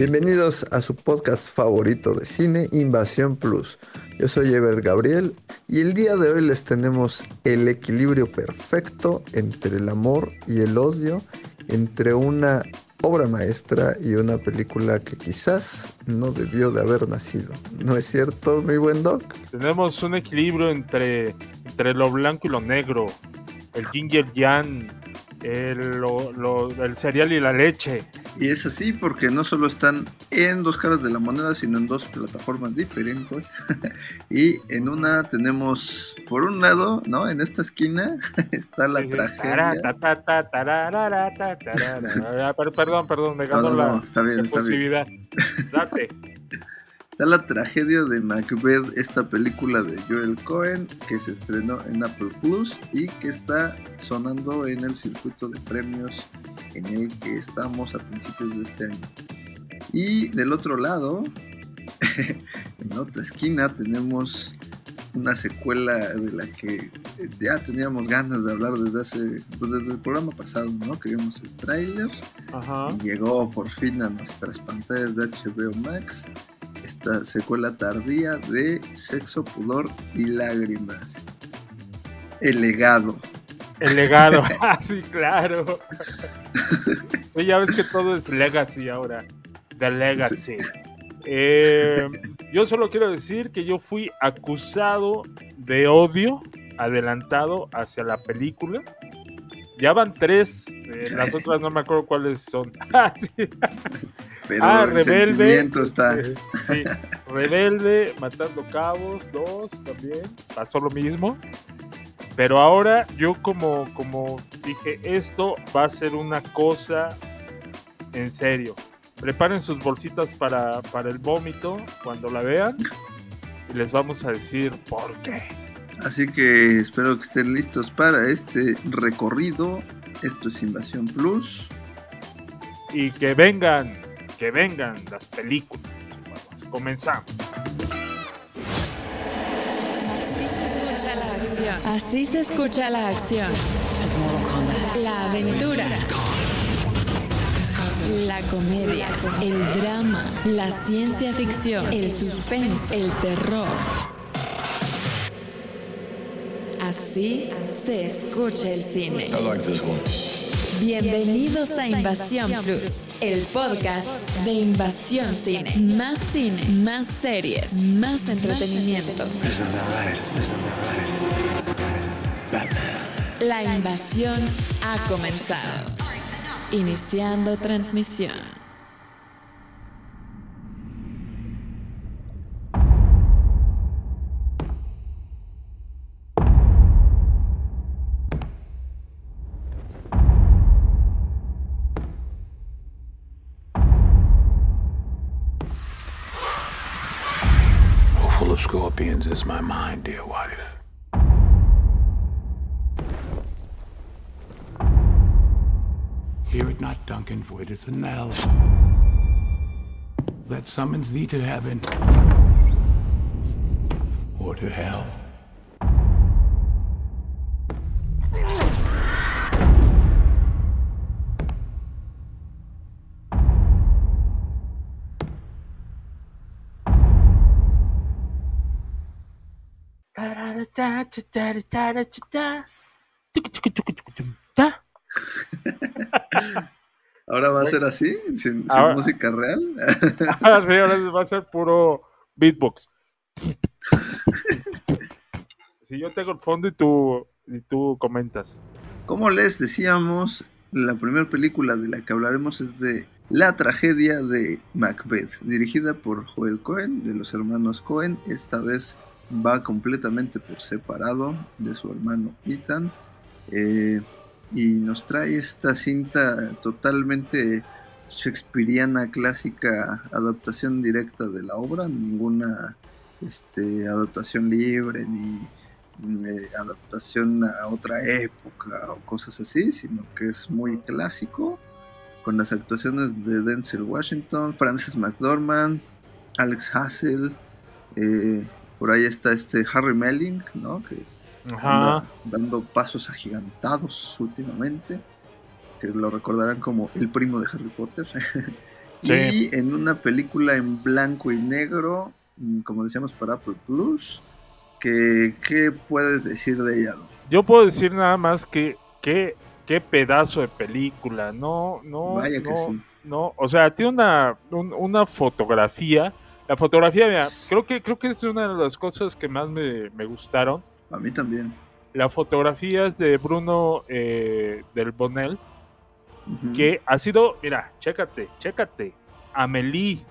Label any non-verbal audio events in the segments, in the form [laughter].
Bienvenidos a su podcast favorito de cine, Invasión Plus. Yo soy Ever Gabriel y el día de hoy les tenemos el equilibrio perfecto entre el amor y el odio, entre una obra maestra y una película que quizás no debió de haber nacido. ¿No es cierto, mi buen Doc? Tenemos un equilibrio entre, entre lo blanco y lo negro, el ginger yang, el, el cereal y la leche. Y es así porque no solo están en dos caras de la moneda, sino en dos plataformas diferentes. [laughs] y en una tenemos, por un lado, ¿no? En esta esquina [laughs] está la tragedia. Perdón, perdón, me ganó la está bien, está bien. Date. [laughs] Está la tragedia de Macbeth, esta película de Joel Cohen que se estrenó en Apple Plus y que está sonando en el circuito de premios en el que estamos a principios de este año. Y del otro lado, [laughs] en otra esquina, tenemos una secuela de la que ya teníamos ganas de hablar desde hace, pues desde el programa pasado, ¿no? Que vimos el tráiler llegó por fin a nuestras pantallas de HBO Max esta secuela tardía de Sexo, Pudor y Lágrimas. El legado. El legado, [laughs] ah, sí, claro. ya ves que todo es legacy ahora. The legacy. Eh, yo solo quiero decir que yo fui acusado de odio adelantado hacia la película ya van tres. Eh, las otras no me acuerdo cuáles son. [laughs] Ah, Pero ah, Rebelde. Está. Eh, sí, Rebelde, Matando Cabos, dos también. Pasó lo mismo. Pero ahora yo como, como dije, esto va a ser una cosa en serio. Preparen sus bolsitas para, para el vómito cuando la vean. Y les vamos a decir por qué. Así que espero que estén listos para este recorrido. Esto es Invasión Plus. Y que vengan, que vengan las películas. Comenzamos. Así se escucha la acción. Así se escucha la acción. La aventura. La comedia, el drama, la ciencia ficción, el suspense, el terror. Así se escucha el cine. Bienvenidos a Invasión Plus, el podcast de Invasión Cine. Más cine, más series, más entretenimiento. La invasión ha comenzado. Iniciando transmisión. My mind, dear wife. Hear it not, Duncan, for it is a knell that summons thee to heaven or to hell. Ahora va a ser así, sin, música real. [laughs] ahora va a ser puro beatbox. si yo tengo el fondo y tú, y tú comentas. Como les decíamos, la primera película de la que hablaremos es de La tragedia de Macbeth, dirigida por Joel Cohen, de los hermanos Cohen, esta vez va completamente por separado de su hermano Ethan eh, y nos trae esta cinta totalmente shakespeariana clásica adaptación directa de la obra ninguna este, adaptación libre ni adaptación a otra época o cosas así sino que es muy clásico con las actuaciones de Denzel Washington Francis McDormand Alex Hassel eh, por ahí está este Harry Melling, ¿no? Que Anda dando pasos agigantados últimamente. Que lo recordarán como el primo de Harry Potter. [laughs] Sí. Y en una película en blanco y negro, mm, como decíamos para Apple Plus, que, ¿qué puedes decir de ella? Yo puedo decir nada más que qué qué pedazo de película, no, no, Vaya que no, sí. no, o sea, tiene una, un- una fotografía. La fotografía, mira, creo que, creo que es una de las cosas que más me, me gustaron. A mí también. La fotografía es de Bruno eh, del Bonel, que ha sido, mira, chécate, chécate, Amelie,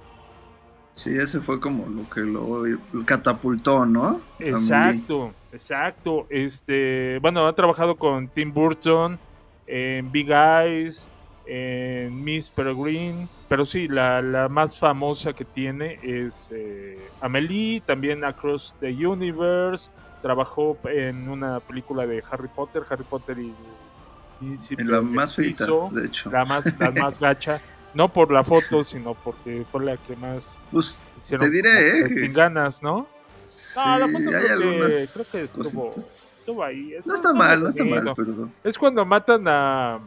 Sí, ese fue como lo que lo catapultó, ¿no? Amelie. Exacto, exacto. Este, bueno, ha trabajado con Tim Burton en Big Eyes, en Miss Peregrine, pero sí, la, la más famosa que tiene es eh, Amelie, también Across the Universe. Trabajó en una película de Harry Potter, Harry Potter y, y En la más feita, de hecho. la más, la [laughs] más gacha. No por la foto, sino porque fue la que más Pues hicieron te diré, ¿eh? que que sin ganas, ¿no? sí, No, la foto creo que- creo que estuvo- ahí. No está mal, no está mal, pero... Es cuando matan a,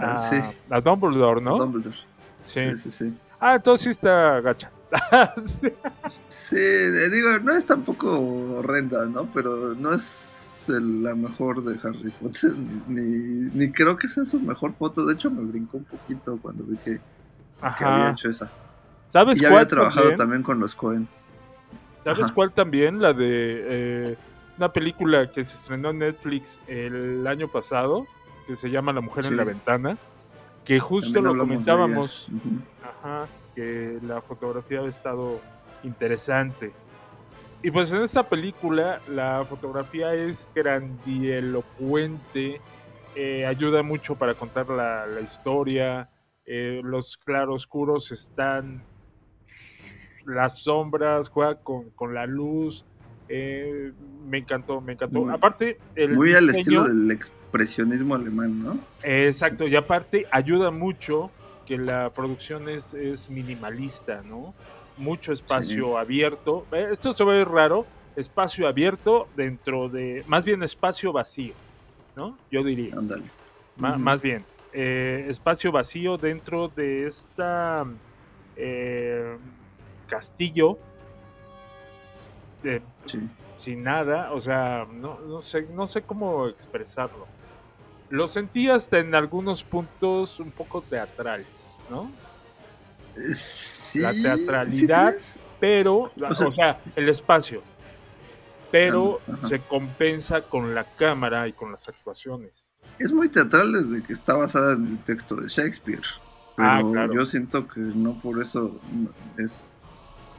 ah, a, sí, a Dumbledore, ¿no? Dumbledore. Sí. Sí, sí, sí. Ah, entonces sí está gacha. [laughs] Sí. Eh, digo, no es tampoco horrenda, ¿no? Pero no es la mejor de Harry Potter, [laughs] ni, ni creo que sea su mejor foto. De hecho, me brincó un poquito cuando vi que, que había hecho esa. ¿Sabes Y ya cuál había trabajado también? también con los Cohen. ¿Sabes Ajá. cuál también? La de eh, una película que se estrenó en Netflix el año pasado, que se llama La Mujer en la Ventana, que justo También lo comentábamos. Ajá, que la fotografía ha estado interesante. Y pues en esta película la fotografía es grandielocuente, eh, ayuda mucho para contar la, la historia, eh, los claroscuros están, las sombras, juega con, con la luz, eh, me encantó, me encantó. Muy- aparte, el Muy al estilo del expresionismo alemán, ¿no? eh, Exacto, y aparte ayuda mucho que la producción es, es minimalista, ¿no? Mucho espacio abierto. Eh, Esto se ve raro, espacio abierto dentro de, más bien espacio vacío, ¿no? Yo diría, Ándale. Más bien, eh, espacio vacío dentro de esta castillo. Eh, Sí. sin nada, o sea, no, no sé, no sé cómo expresarlo. Lo sentí hasta en algunos puntos un poco teatral, ¿no? Sí, La ¿sí teatralidad. Pero, O sea- o sea, el espacio. Pero ajá. se compensa con la cámara y con las actuaciones. Es muy teatral desde que está basada en el texto de Shakespeare. Pero Ah, claro. yo siento que no por eso es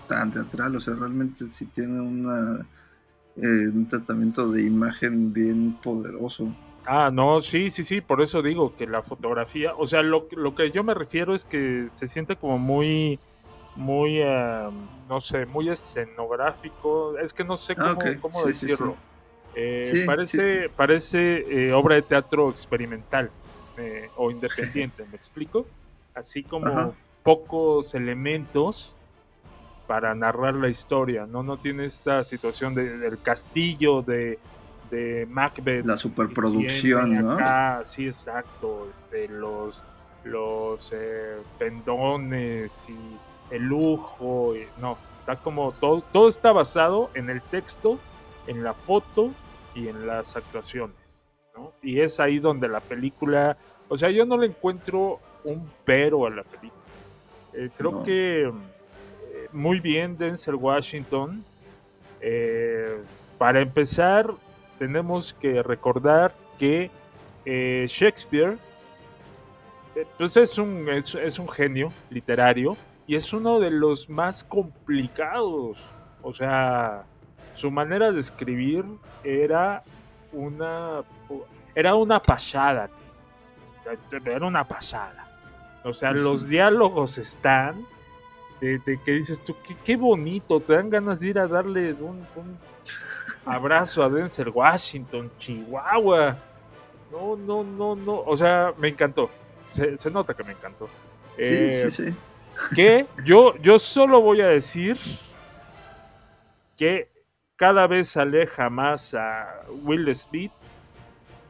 tan teatral. O sea, realmente sí tiene una, eh, un tratamiento de imagen bien poderoso. Ah, no, sí, sí, sí, por eso digo que la fotografía, o sea, lo, lo que yo me refiero es que se siente como muy, muy, eh, no sé, muy escenográfico, es que no sé cómo, Ah, cómo sí, decirlo. sí. Eh, parece parece obra de teatro experimental eh, o independiente, [laughs] ¿me explico? Así como Ajá. pocos elementos para narrar la historia, ¿no? No tiene esta situación de- del castillo de, de Macbeth. La superproducción, ¿no? acá, sí, exacto, este, los, los eh, pendones y el lujo, y- no, está como todo, todo está basado en el texto, en la foto y en las actuaciones, ¿no? Y es ahí donde la película, o sea, yo no le encuentro un pero a la película. Eh, creo No. que eh, muy bien Denzel Washington. Eh, para empezar, tenemos que recordar que eh, Shakespeare eh, pues es un, es, es un genio literario y es uno de los más complicados. O sea, su manera de escribir era una era una pasada. Era una pasada. O sea, los diálogos están de, de que dices tú, qué, qué bonito, te dan ganas de ir a darle un, un abrazo a Denzel Washington, Chihuahua. No, no, no, no. O sea, me encantó. Se, se nota que me encantó. Sí, Eh, sí, sí. que yo, yo solo voy a decir que cada vez se aleja más a Will Smith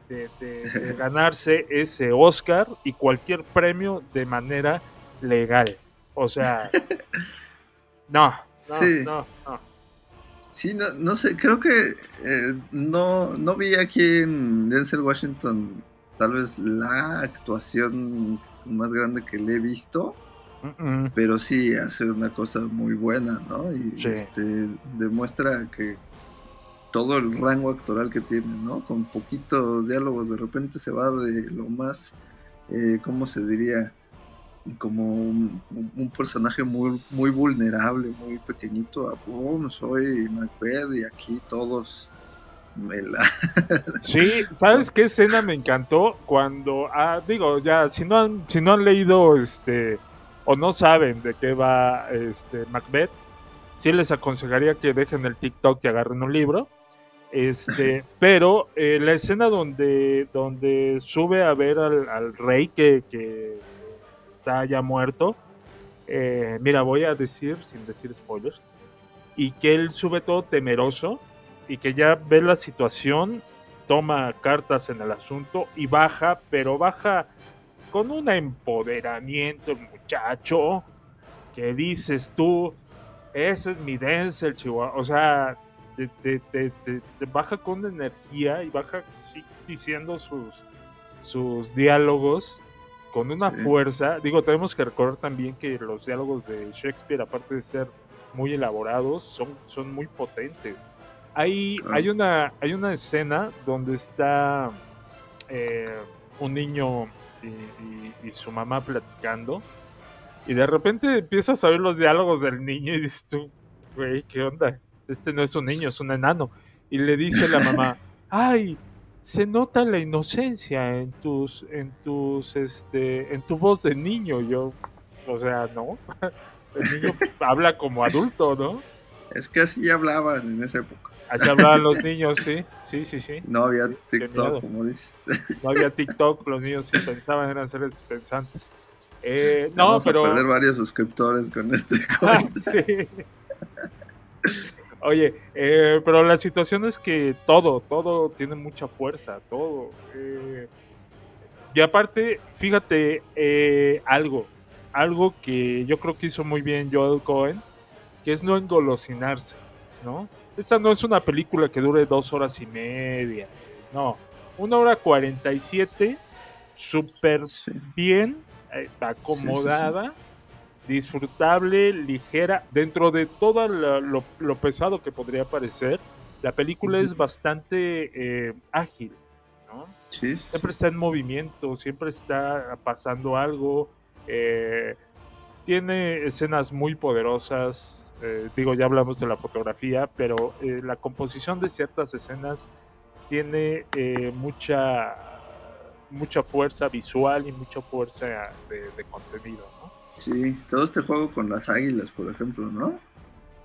de, de- de [laughs] ganarse ese Oscar y cualquier premio de manera legal. O sea, [laughs] no, no, Sí. no, no. Sí, no, no sé, creo que eh, no, no vi aquí en Denzel Washington tal vez la actuación más grande que le he visto, pero sí hace una cosa muy buena, ¿no? Y Sí. este, demuestra que todo el rango actoral que tiene, ¿no? Con poquitos diálogos, de repente se va de lo más, eh, ¿cómo se diría? Como un, un personaje muy, muy vulnerable, muy pequeñito, a boom, soy Macbeth y aquí todos me la... [laughs] Sí, ¿sabes qué escena me encantó? Cuando, ah, digo, ya, si no han, si no han leído, este, o no saben de qué va, este, Macbeth, sí les aconsejaría que dejen el TikTok y agarren un libro. Este, [laughs] pero eh, la escena donde, donde sube a ver al, al rey que, que está ya muerto, eh, mira, voy a decir, sin decir spoilers, y que él sube todo temeroso y que ya ve la situación, toma cartas en el asunto y baja, pero baja con un empoderamiento el muchacho que dices tú, ese es mi Denzel, Chihuahua. O sea, te, te- te- baja con energía y baja diciendo sus, sus diálogos con una Sí. fuerza. Digo, tenemos que recordar también que los diálogos de Shakespeare, aparte de ser muy elaborados, son, son muy potentes. Hay, Claro. hay, una, hay una escena donde está eh, un niño y, y- y su mamá platicando. Y de repente empiezas a oír los diálogos del niño y dices tú, güey, ¿qué onda? Este no es un niño, es un enano. Y le dice la mamá, [laughs] ay, se nota la inocencia en tus, en tus, este, en tu voz de niño. Yo, o sea, no. [laughs] El niño habla como adulto, ¿no? Es que así hablaban en esa época. Así hablaban los [laughs] niños, sí, sí, sí, sí. No había. TikTok, como dices. [laughs] No había TikTok, los niños sí pensaban, eran seres pensantes. Eh, no, Vamos pero... a perder varios suscriptores con este Ah, sí. Oye, eh, pero la situación es que todo, todo tiene mucha fuerza, todo. eh, y aparte, fíjate, eh, algo, algo que yo creo que hizo muy bien Joel Cohen, que es no engolosinarse, ¿no? Esta no es una película que dure dos horas y media, no, una hora cuarenta y siete, súper Sí. bien eh, acomodada, disfrutable, ligera, dentro de todo lo, lo pesado que podría parecer, la película es bastante eh, ágil, ¿no? Sí, sí, Siempre está en movimiento, siempre está pasando algo, eh, tiene escenas muy poderosas, eh, digo, ya hablamos de la fotografía, pero la composición de ciertas escenas tiene eh, mucha mucha fuerza visual y mucha fuerza de, de contenido, ¿no? Sí. Todo este juego con las águilas, por ejemplo, ¿no?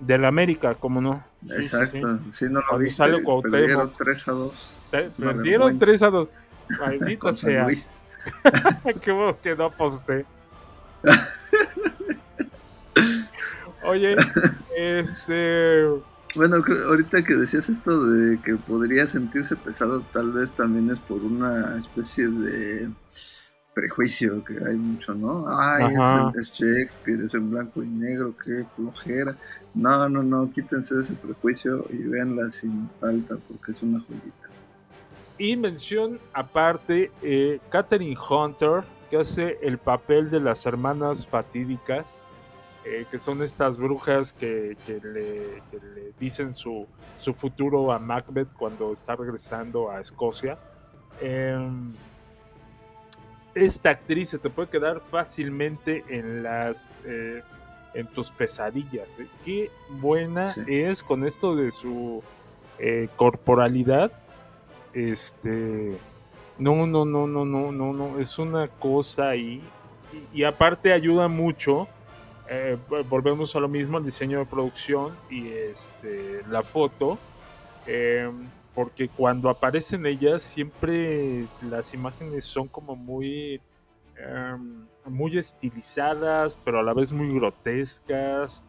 Del América, ¿cómo no? Sí, sí, Exacto. sí. Sí, no lo viste. sale. Perdieron 3 a 2. Pe- Es una Perdieron vergüenza. 3 a 2. [laughs] Maldito sea. [laughs] Qué bueno que no aposté. [laughs] Oye, este. Bueno, ahorita que decías esto de que podría sentirse pesado, tal vez también es por una especie de prejuicio que hay mucho, ¿no? Ay, es, es Shakespeare, es en blanco y negro, qué flojera. No, no, no, quítense de ese prejuicio y véanla sin falta porque es una joyita. Y mención aparte, eh, Catherine Hunter, que hace el papel de las hermanas fatídicas, eh, que son estas brujas que, que le, que le dicen su, su futuro a Macbeth cuando está regresando a Escocia. Em, esta actriz se te puede quedar fácilmente en las eh, en tus pesadillas. ¿eh? Qué buena Sí. es con esto de su eh, corporalidad. Este no, no, no, no, no, no, no. Es una cosa ahí. Y, y aparte ayuda mucho. vo- volvemos a lo mismo, el diseño de producción y este la foto. Porque cuando aparecen ellas, siempre las imágenes son como muy. em, muy estilizadas, pero a la vez muy grotescas.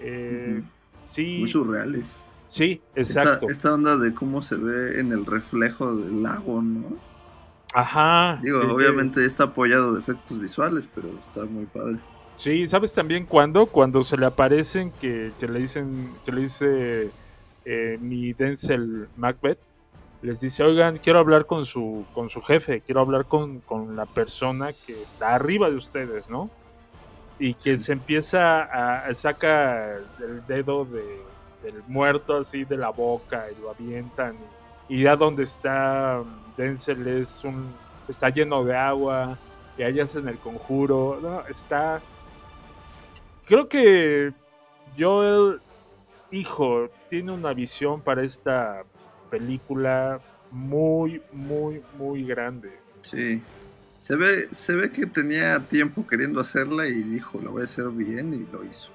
Eh. Sí, Muy surreales. sí, exacto. esta onda de cómo se ve en el reflejo del lago, ¿no? Ajá. Digo, obviamente está apoyado de efectos visuales, pero está muy padre. Sí, ¿sabes también cuándo? Cuando se le aparecen que, que le dicen, que le dice eh, mi Denzel Macbeth, les dice, oigan, quiero hablar con su, con su jefe, quiero hablar con, con la persona que está arriba de ustedes, ¿no? Y que se empieza a, saca el dedo de, del muerto así de la boca y lo avientan. Y, ya donde está Denzel es un, está lleno de agua, y allá hacen el conjuro, ¿no? Está creo que Joel, hijo, tiene una visión para esta película muy, muy, muy grande. Sí. Se ve, se ve que tenía tiempo queriendo hacerla y dijo, lo voy a hacer bien y lo hizo.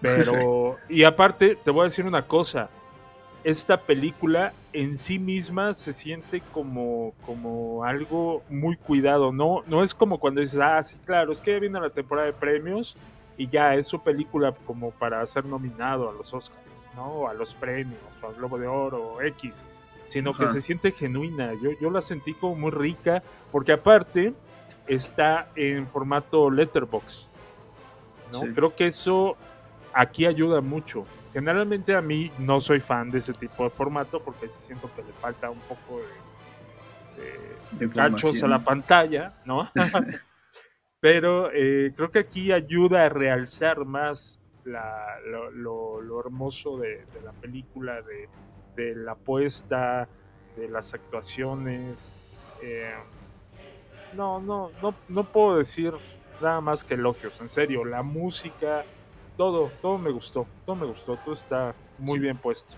Pero, [laughs] y aparte, te voy a decir una cosa. Esta película en sí misma se siente como, como algo muy cuidado. No, no es como cuando dices, ah, sí, claro, es que viene la temporada de premios y ya es su película como para ser nominado a los Oscars, ¿no? A los premios, al Globo de Oro, X, sino que se siente genuina. Yo, yo la sentí como muy rica, porque aparte está en formato letterbox, ¿no? Creo que eso aquí ayuda mucho. Generalmente a mí no soy fan de ese tipo de formato porque siento que le falta un poco de, de cachos a la pantalla, ¿no? [laughs] Pero eh, creo que aquí ayuda a realzar más lo, hermoso de, la película, de, la apuesta, de las actuaciones. Eh, no, no, no, no puedo decir nada más que elogios, en serio, la música, todo, todo me gustó, todo me gustó, todo está muy bien puesto.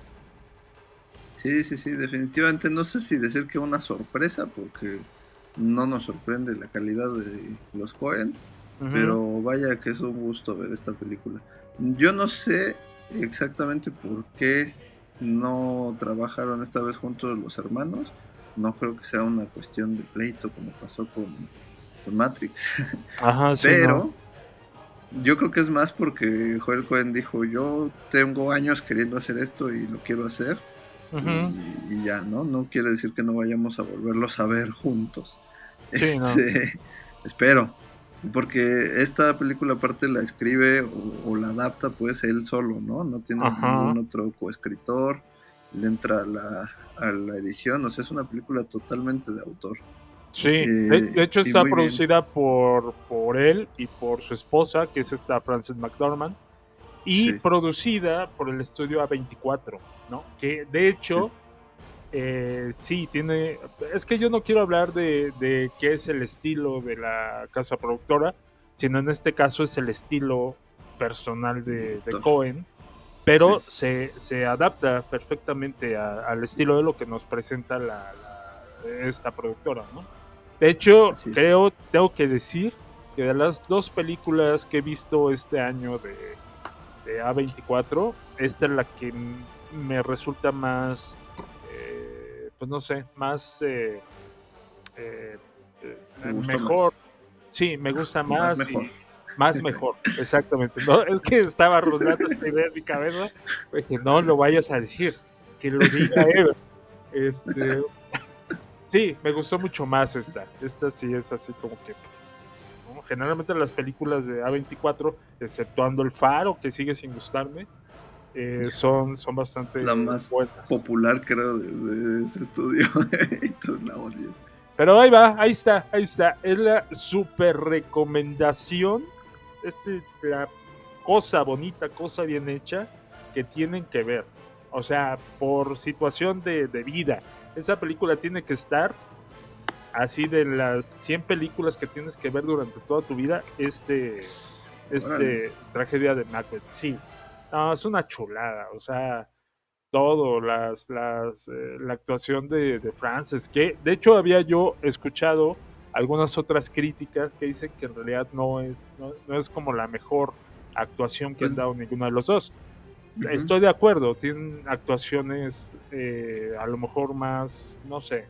Sí, sí, sí, definitivamente no sé si decir que una sorpresa, porque no nos sorprende la calidad de los Cohen, pero vaya que es un gusto ver esta película. Yo no sé exactamente por qué no trabajaron esta vez juntos los hermanos. No creo que sea una cuestión de pleito como pasó con, Matrix. [laughs] Ajá, sí, pero yo creo que es más porque Joel Cohen dijo, yo tengo años queriendo hacer esto y lo quiero hacer. y, ya, ¿no? No quiere decir que no vayamos a volverlos a ver juntos. Este, [laughs] espero. Porque esta película aparte la escribe o, la adapta pues él solo, ¿no? No tiene ningún otro coescritor, le entra a la, a la edición, o sea, es una película totalmente de autor. Sí, de, eh, hecho está producida por, por él y por su esposa, que es esta Frances McDormand, y producida por el estudio A24, ¿no? Que de hecho... Eh, sí, tiene. Es que yo no quiero hablar de, de, qué es el estilo de la casa productora, sino en este caso es el estilo personal de, Cohen, pero se, se, adapta perfectamente al estilo de lo que nos presenta la, esta productora, ¿no? De hecho, creo, tengo que decir que de las dos películas que he visto este año de, de A24, esta es la que me resulta más pues no sé, más eh, eh, mejor. Sí, me gusta [laughs] más. Más mejor. más mejor, exactamente. No, es que estaba rondando esta idea en mi cabeza, pues que no lo vayas a decir, que lo diga él. Este, sí, me gustó mucho más esta. Esta sí es así como que generalmente las películas de A24, exceptuando El Faro, que sigue sin gustarme, eh, son, son bastante la más popular creo de, ese estudio. [laughs] Pero ahí va ahí está ahí está. Es la super recomendación. Es la cosa bonita cosa bien hecha que tienen que ver. O sea por situación de, vida. Esa película tiene que estar así de las 100 películas que tienes que ver durante toda tu vida este este tragedia de Macbeth. Sí no, es una chulada, o sea, todo, las, las, eh, la actuación de, de, Frances, que de hecho había yo escuchado algunas otras críticas que dicen que en realidad no es, no, es como la mejor actuación que han pues dado ninguno de los dos. Estoy de acuerdo, tienen actuaciones eh, a lo mejor más, no sé,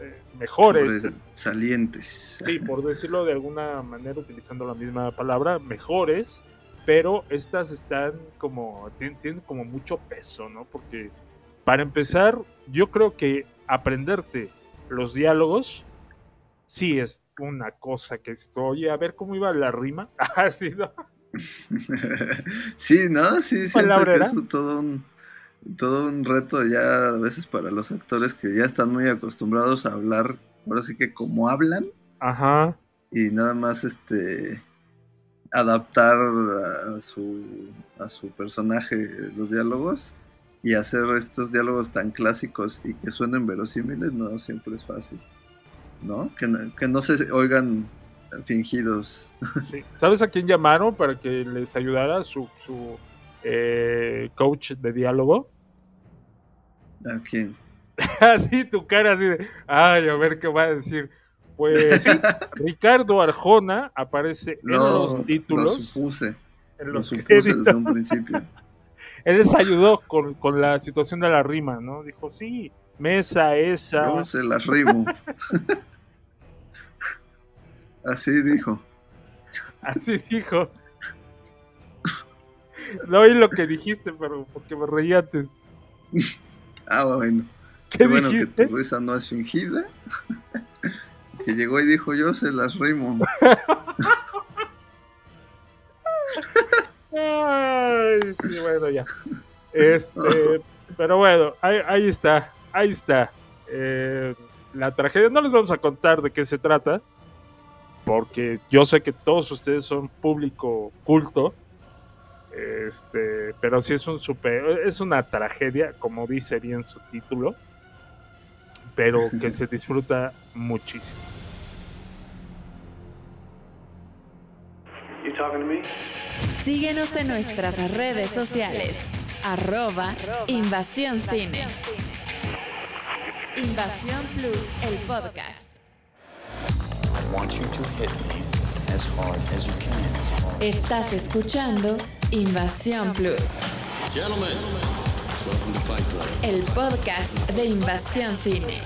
eh, mejores. Salientes. Sí, por decirlo de alguna manera, utilizando la misma palabra, mejores pero estas están como, tienen, como mucho peso, ¿no? Porque para empezar, yo creo que aprenderte los diálogos sí es una cosa que oye, a ver cómo iba la rima, [laughs] así, ¿no? [laughs] sí, ¿no? Sí, siento que es todo un, todo un reto ya a veces para los actores que ya están muy acostumbrados a hablar, ahora sí que como hablan, Ajá. y nada más este adaptar a su, a su personaje los diálogos y hacer estos diálogos tan clásicos y que suenen verosímiles no siempre es fácil, ¿no? Que no, que no se oigan fingidos. Sí. ¿Sabes a quién llamaron para que les ayudara su, su eh, coach de diálogo? ¿A quién? [laughs] Así tu cara así de, ay, a ver qué va a decir. Pues sí, [laughs] Ricardo Arjona aparece en Lo- los Lo títulos, supuse, en lo los supuse desde un principio. [laughs] Él les ayudó con, con la situación de la rima, ¿no? Dijo, sí, mesa esa. Yo se las rimo. [laughs] Así dijo. Así dijo. No oí lo que dijiste, pero porque me reí antes. Ah, bueno. ¿Qué, Qué bueno que dijiste? tu risa no es fingida. Que llegó y dijo, yo se las rimo. [laughs] Ay, sí, bueno, ya. Este, [laughs] pero bueno, ahí, ahí está, ahí está. Eh, la tragedia, no les vamos a contar de qué se trata, porque yo sé que todos ustedes son público culto. Este, pero sí es un super, es una tragedia, como dice bien su título, pero que se disfruta muchísimo. Síguenos en nuestras redes sociales. Arroba Invasión Cine. Invasión Plus, el podcast. Estás escuchando Invasión Plus, Gentlemen, el podcast de Invasión Cine.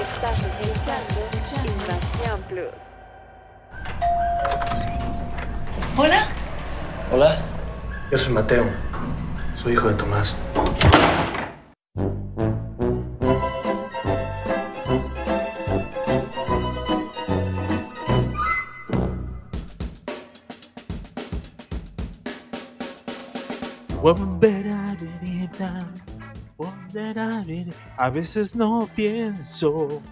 Estás escuchando Invasión Plus. Hola, Hola, yo soy Mateo, soy hijo de Tomás. A veces no pienso.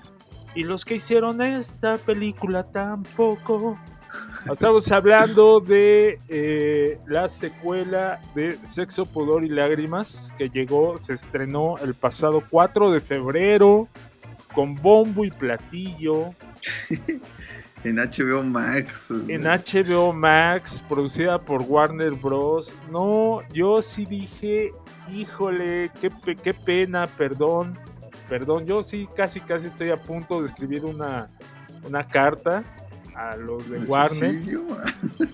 Y los que hicieron esta película tampoco. [laughs] Estamos hablando de eh, la secuela de Sexo, Pudor y Lágrimas que llegó, se estrenó el pasado 4 de febrero con bombo y platillo [laughs] En HBO Max. en HBO Max, producida por Warner Bros. No, yo sí dije, híjole, qué, pe- qué pena, perdón, perdón. Yo sí casi, casi estoy a punto de escribir una, una carta a los de ¿De Warner. suicidio?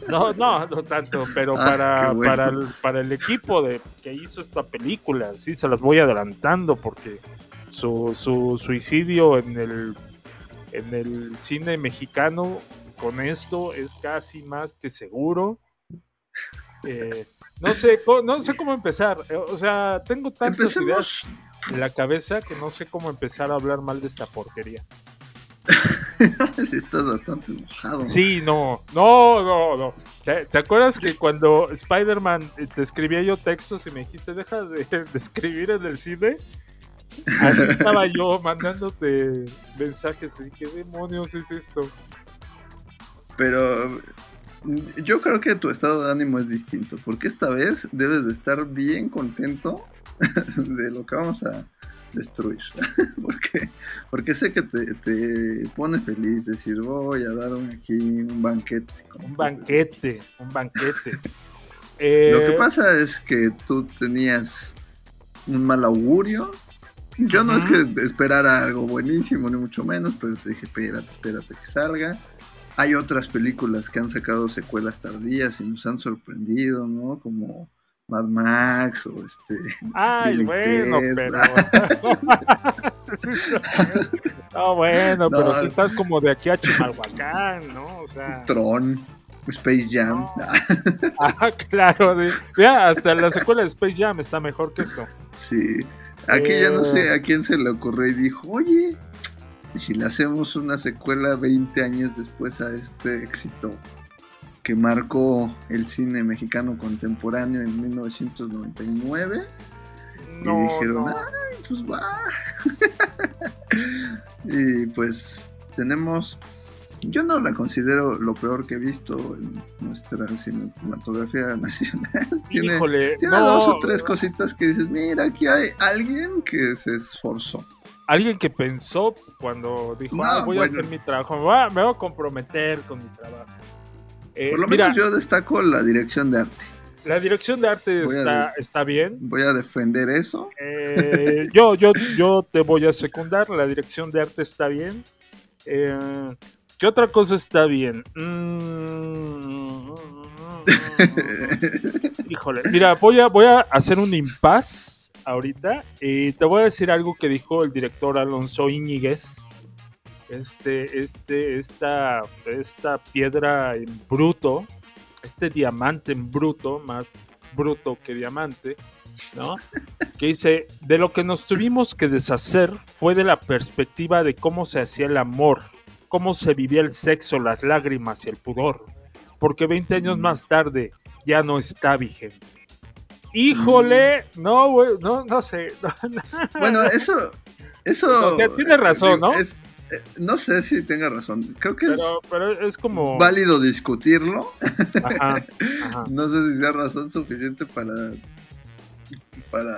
No, no, no tanto, pero Ah, para, qué bueno. para, el, para el equipo de, que hizo esta película, sí, se las voy adelantando porque su, su suicidio en el, en el cine mexicano con esto es casi más que seguro. Eh, no sé, no sé cómo empezar. O sea, tengo tantas ideas Empecemos. en la cabeza que no sé cómo empezar a hablar mal de esta porquería. [laughs] sí, estás bastante enojado. Sí, no, no, no, no. ¿Te acuerdas que cuando Spider-Man eh, te escribía yo textos y me dijiste, deja de, [laughs] de escribir en el cine? Así estaba yo mandándote mensajes y ¿qué demonios es esto? Pero yo creo que tu estado de ánimo es distinto, porque esta vez debes de estar bien contento [laughs] de lo que vamos a destruir. [laughs] porque, porque sé que te, te pone feliz decir, voy a dar aquí un banquete. Un banquete, un banquete. película". Lo Eh, que pasa es que tú tenías un mal augurio. Yo no es que esperara algo buenísimo, ni mucho menos, pero te dije, espérate, espérate que salga. Hay otras películas que han sacado secuelas tardías y nos han sorprendido, ¿no? Como Mad Max o este... Ay, Billy bueno, Ted. pero. [laughs] [laughs] no, bueno, No. pero si estás como de aquí a Chimalhuacán, ¿no? O sea. Tron, Space Jam. No. [laughs] Ah, claro. Mira, hasta la secuela de Space Jam está mejor que esto. Sí. Aquí ya no Eh. sé a quién se le ocurrió y dijo, oye, ¿y si le hacemos una secuela 20 años después a este éxito? que marcó el cine mexicano contemporáneo en 1999. No, y dijeron, no. ay, pues va. [laughs] y pues tenemos, yo no la considero lo peor que he visto en nuestra cinematografía [laughs] nacional. tiene Híjole, tiene no, dos o tres cositas que dices, mira, aquí hay alguien que se esforzó. Alguien que pensó cuando dijo, No, "Ah, voy a hacer mi trabajo, me voy a, me voy a comprometer con mi trabajo. Eh, Por lo mira, menos yo destaco la dirección de arte. la dirección de arte está, está bien. Voy a defender eso. Eh, yo, yo, yo te voy a secundar, la dirección de arte está bien. Eh, ¿Qué otra cosa está bien? Mm, [laughs] híjole, mira, voy a, voy a hacer un impas ahorita y te voy a decir algo que dijo el director Alonso Íñiguez. Este, este, esta, esta piedra en bruto, este diamante en bruto, más bruto que diamante, ¿no? Que dice, de lo que nos tuvimos que deshacer fue de la perspectiva de cómo se hacía el amor, cómo se vivía el sexo, las lágrimas y el pudor, porque 20 años más tarde ya no está vigente. Híjole, no, güey, no, no sé. [laughs] no, no. Bueno, eso. Eso. O sea, tiene razón, ¿no? es- eh, no sé si tenga razón. Creo que Pero, pero es es como... válido discutirlo. Ajá, ajá. [laughs] No sé si sea razón suficiente para. Para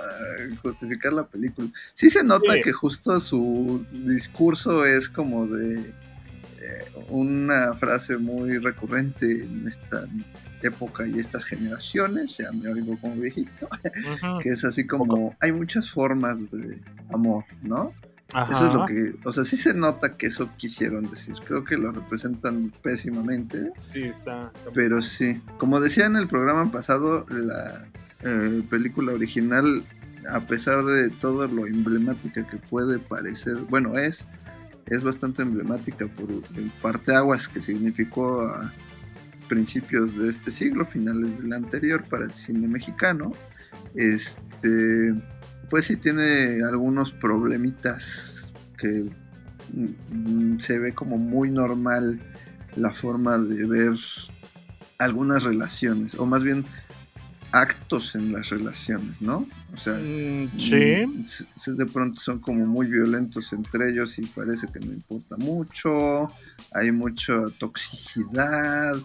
justificar la película. Sí se nota Sí. que justo su discurso es como de eh, una frase muy recurrente en esta época y estas generaciones, ya me oigo como viejito, que es así como hay muchas formas de amor, ¿no? ajá. Eso es lo que, o sea, sí se nota que eso quisieron decir. Creo que lo representan pésimamente, Sí, está... está- pero sí. Como decía en el programa pasado, la eh, película original, a pesar de todo lo emblemática que puede parecer, bueno, es, es bastante emblemática por el parteaguas que significó a principios de este siglo, finales del anterior para el cine mexicano. Este, pues sí tiene algunos problemitas que mm, se ve como muy normal la forma de ver algunas relaciones, o más bien actos en las relaciones, ¿no? O sea, Mm, sí. de pronto son como muy violentos entre ellos y parece que no importa mucho, hay mucha toxicidad,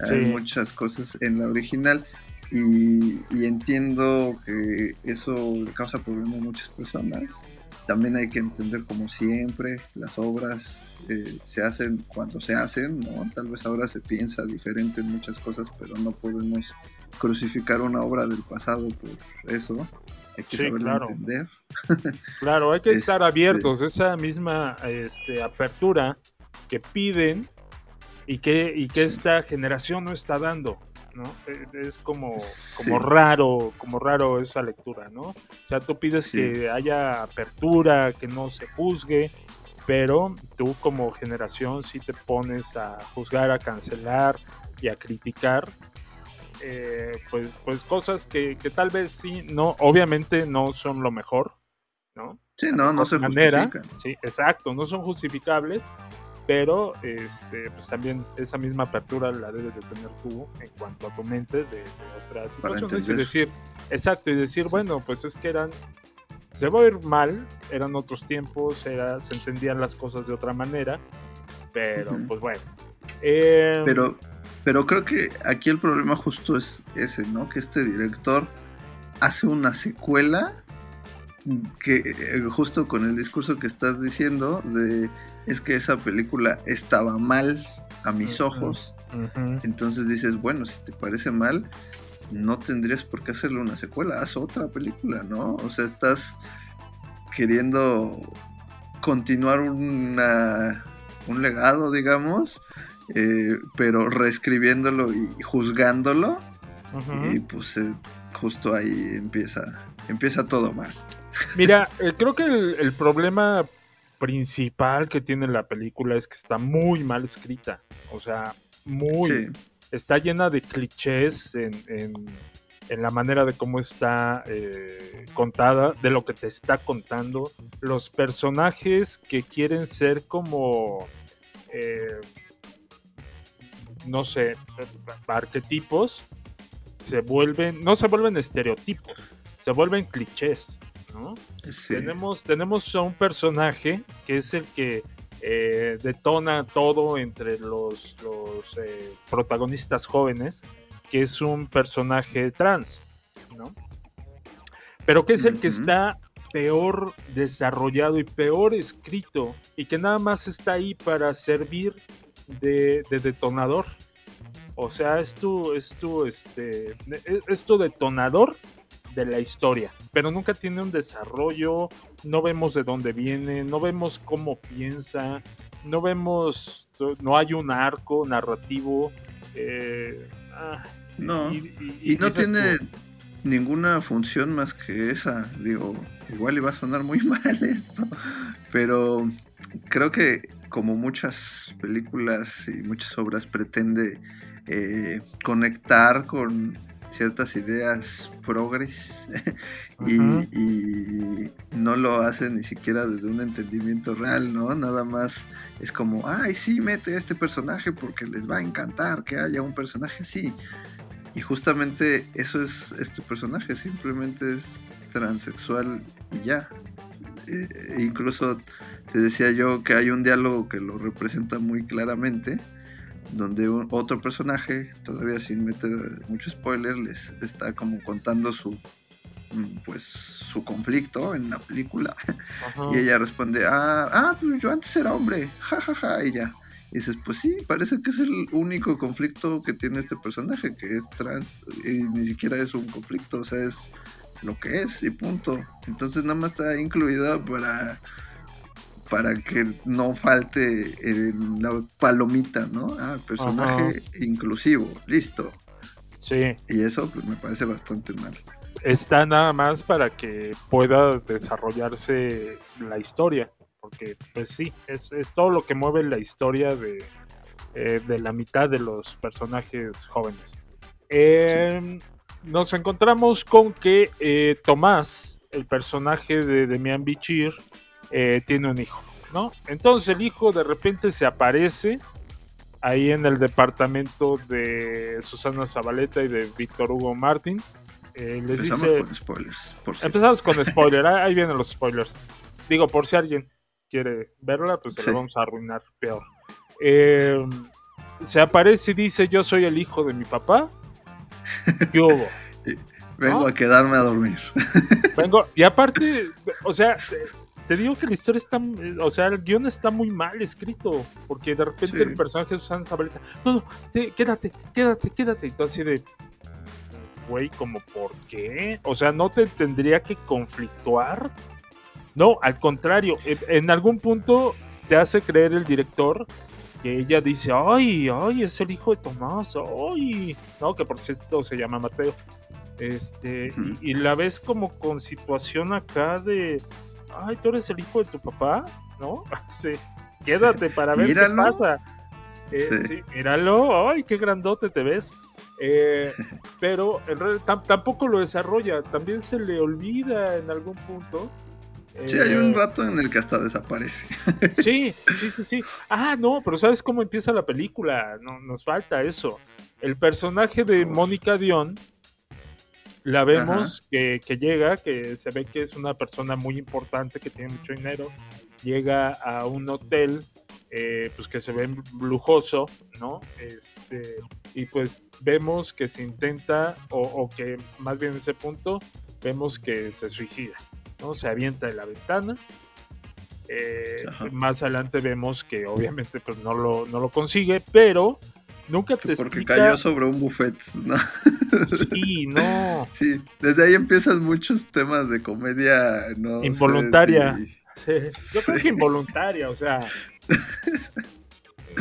hay muchas cosas en la original y, y entiendo que eso causa problemas a muchas personas. También hay que entender, como siempre, las obras eh, se hacen cuando se hacen, ¿no? Tal vez ahora se piensa diferente en muchas cosas, pero no podemos crucificar una obra del pasado por eso. Hay que Sí, saberlo claro. entender. Claro, hay que estar Este- abiertos. Esa misma este, apertura que piden y que, y que esta generación no está dando, ¿no? Eh, Es como, como Sí. raro, como raro esa lectura, ¿no? O sea, tú pides que haya apertura, que no se juzgue, pero tú como generación sí te pones a juzgar, a cancelar y a criticar. Eh, pues, pues cosas que, que tal vez sí, no, obviamente no son lo mejor, ¿no? Sí, no, no se manera, justifica. Sí, exacto, no son justificables, pero este, pues también esa misma apertura la debes de tener tú en cuanto a tu mente de, de otras situaciones y decir, exacto, y decir, bueno, pues es que eran, se va a ir mal, eran otros tiempos, era, se entendían las cosas de otra manera, pero pues bueno. Eh, Pero, pero creo que aquí el problema justo es ese, ¿no? Que este director hace una secuela que eh, justo con el discurso que estás diciendo de es que esa película estaba mal a mis ojos. Entonces dices, bueno, si te parece mal, no tendrías por qué hacerle una secuela, haz otra película, ¿no? O sea, estás queriendo continuar una, un legado, digamos, eh, pero reescribiéndolo y juzgándolo, y pues eh, justo ahí empieza, empieza todo mal. Mira, [laughs] eh, creo que el, el problema principal que tiene la película es que está muy mal escrita. O sea, muy. Sí, Está llena de clichés en, en- en la manera de cómo está eh, contada, de lo que te está contando. Los personajes que quieren ser como. eh, no sé, arquetipos se vuelven, no se vuelven estereotipos, se vuelven clichés, ¿no? Sí. Tenemos, tenemos a un personaje que es el que eh, detona todo entre los, los eh, protagonistas jóvenes, que es un personaje trans, ¿no? Pero que es el que está peor desarrollado y peor escrito y que nada más está ahí para servir de, de detonador. O sea, es tu, es tu, este, es, tu detonador de la historia, pero nunca tiene un desarrollo, no vemos de dónde viene, no vemos cómo piensa, no vemos, no hay un arco narrativo. eh, ah, No, y, Y no tiene tú, ninguna función más que esa. Digo, igual iba a sonar muy [laughs] mal esto, pero creo que como muchas películas y muchas obras pretende eh, conectar con ciertas ideas progres [laughs] y, y no lo hace ni siquiera desde un entendimiento real, ¿no? Nada más es como, ay, sí, mete a este personaje porque les va a encantar que haya un personaje así. Y justamente eso es este personaje, simplemente es transexual y ya. Eh, e incluso te decía yo que hay un diálogo que lo representa muy claramente, donde un- otro personaje, todavía sin meter mucho spoiler, les está como contando su mm, pues su conflicto en la película ajá. y ella responde ah, ah pues yo antes era hombre jajaja y ya y dices pues sí parece que es el único conflicto que tiene este personaje que es trans y ni siquiera es un conflicto o sea es lo que es y punto entonces nada más está incluida para para que no falte en la palomita, ¿no? Ah, personaje inclusivo, listo. Sí, Y eso pues, me parece bastante mal. está nada más para que pueda desarrollarse la historia. Porque, pues sí, es, es todo lo que mueve la historia de, eh, de la mitad de los personajes jóvenes. Eh, Nos encontramos con que eh, Tomás, el personaje de Demian Bichir, eh, tiene un hijo, ¿no? Entonces el hijo de repente se aparece ahí en el departamento de Susana Zabaleta y de Víctor Hugo Martín. Eh, les Empezamos dice, con spoilers. Por cierto. Empezamos con spoiler, ah, [laughs] ahí vienen los spoilers. Digo, por si alguien quiere verla, pues se Sí. la vamos a arruinar peor. Eh, se aparece y dice, yo soy el hijo de mi papá. [laughs] ¿Qué hubo? Vengo ¿no? a quedarme a dormir. [laughs] Vengo, y aparte, o sea, te- digo que la historia está, o sea, el guion está muy mal escrito, porque de repente Sí. el personaje de Susana Zabaleta, no, no, te- quédate, quédate, quédate, y tú así de, güey, como, ¿por qué? O sea, ¿no te tendría que conflictuar? No, al contrario, en, en algún punto te hace creer el director que ella dice, ay, ay, es el hijo de Tomás, ay, no, que por cierto se llama Mateo. Este, y, y la ves como con situación acá de, ay, tú eres el hijo de tu papá, ¿no? [laughs] Sí, quédate para ver Míralo. qué pasa. Eh, Sí. sí, míralo, ay, qué grandote te ves. Eh, [laughs] pero en realidad tam- tampoco lo desarrolla, también se le olvida en algún punto. Sí, hay un Eh, rato en el que hasta desaparece. [laughs] Sí, sí, sí, sí. Ah, no, pero ¿sabes cómo empieza la película? No, nos falta eso. El personaje de Mónica Dion, la vemos que, que llega, que se ve que es una persona muy importante, que tiene mucho dinero, llega a un hotel, eh, pues que se ve lujoso, ¿no? Este, y pues vemos que se intenta, o, o que más bien en ese punto, vemos que se suicida, ¿no? Se avienta de la ventana. Eh, más adelante vemos que obviamente pues no lo, no lo consigue, pero nunca te Porque explica... cayó sobre un buffet. ¿no? Sí, no. [laughs] Sí, desde ahí empiezan muchos temas de comedia. No Involuntaria. Sí, Yo creo que involuntaria, o sea. [laughs]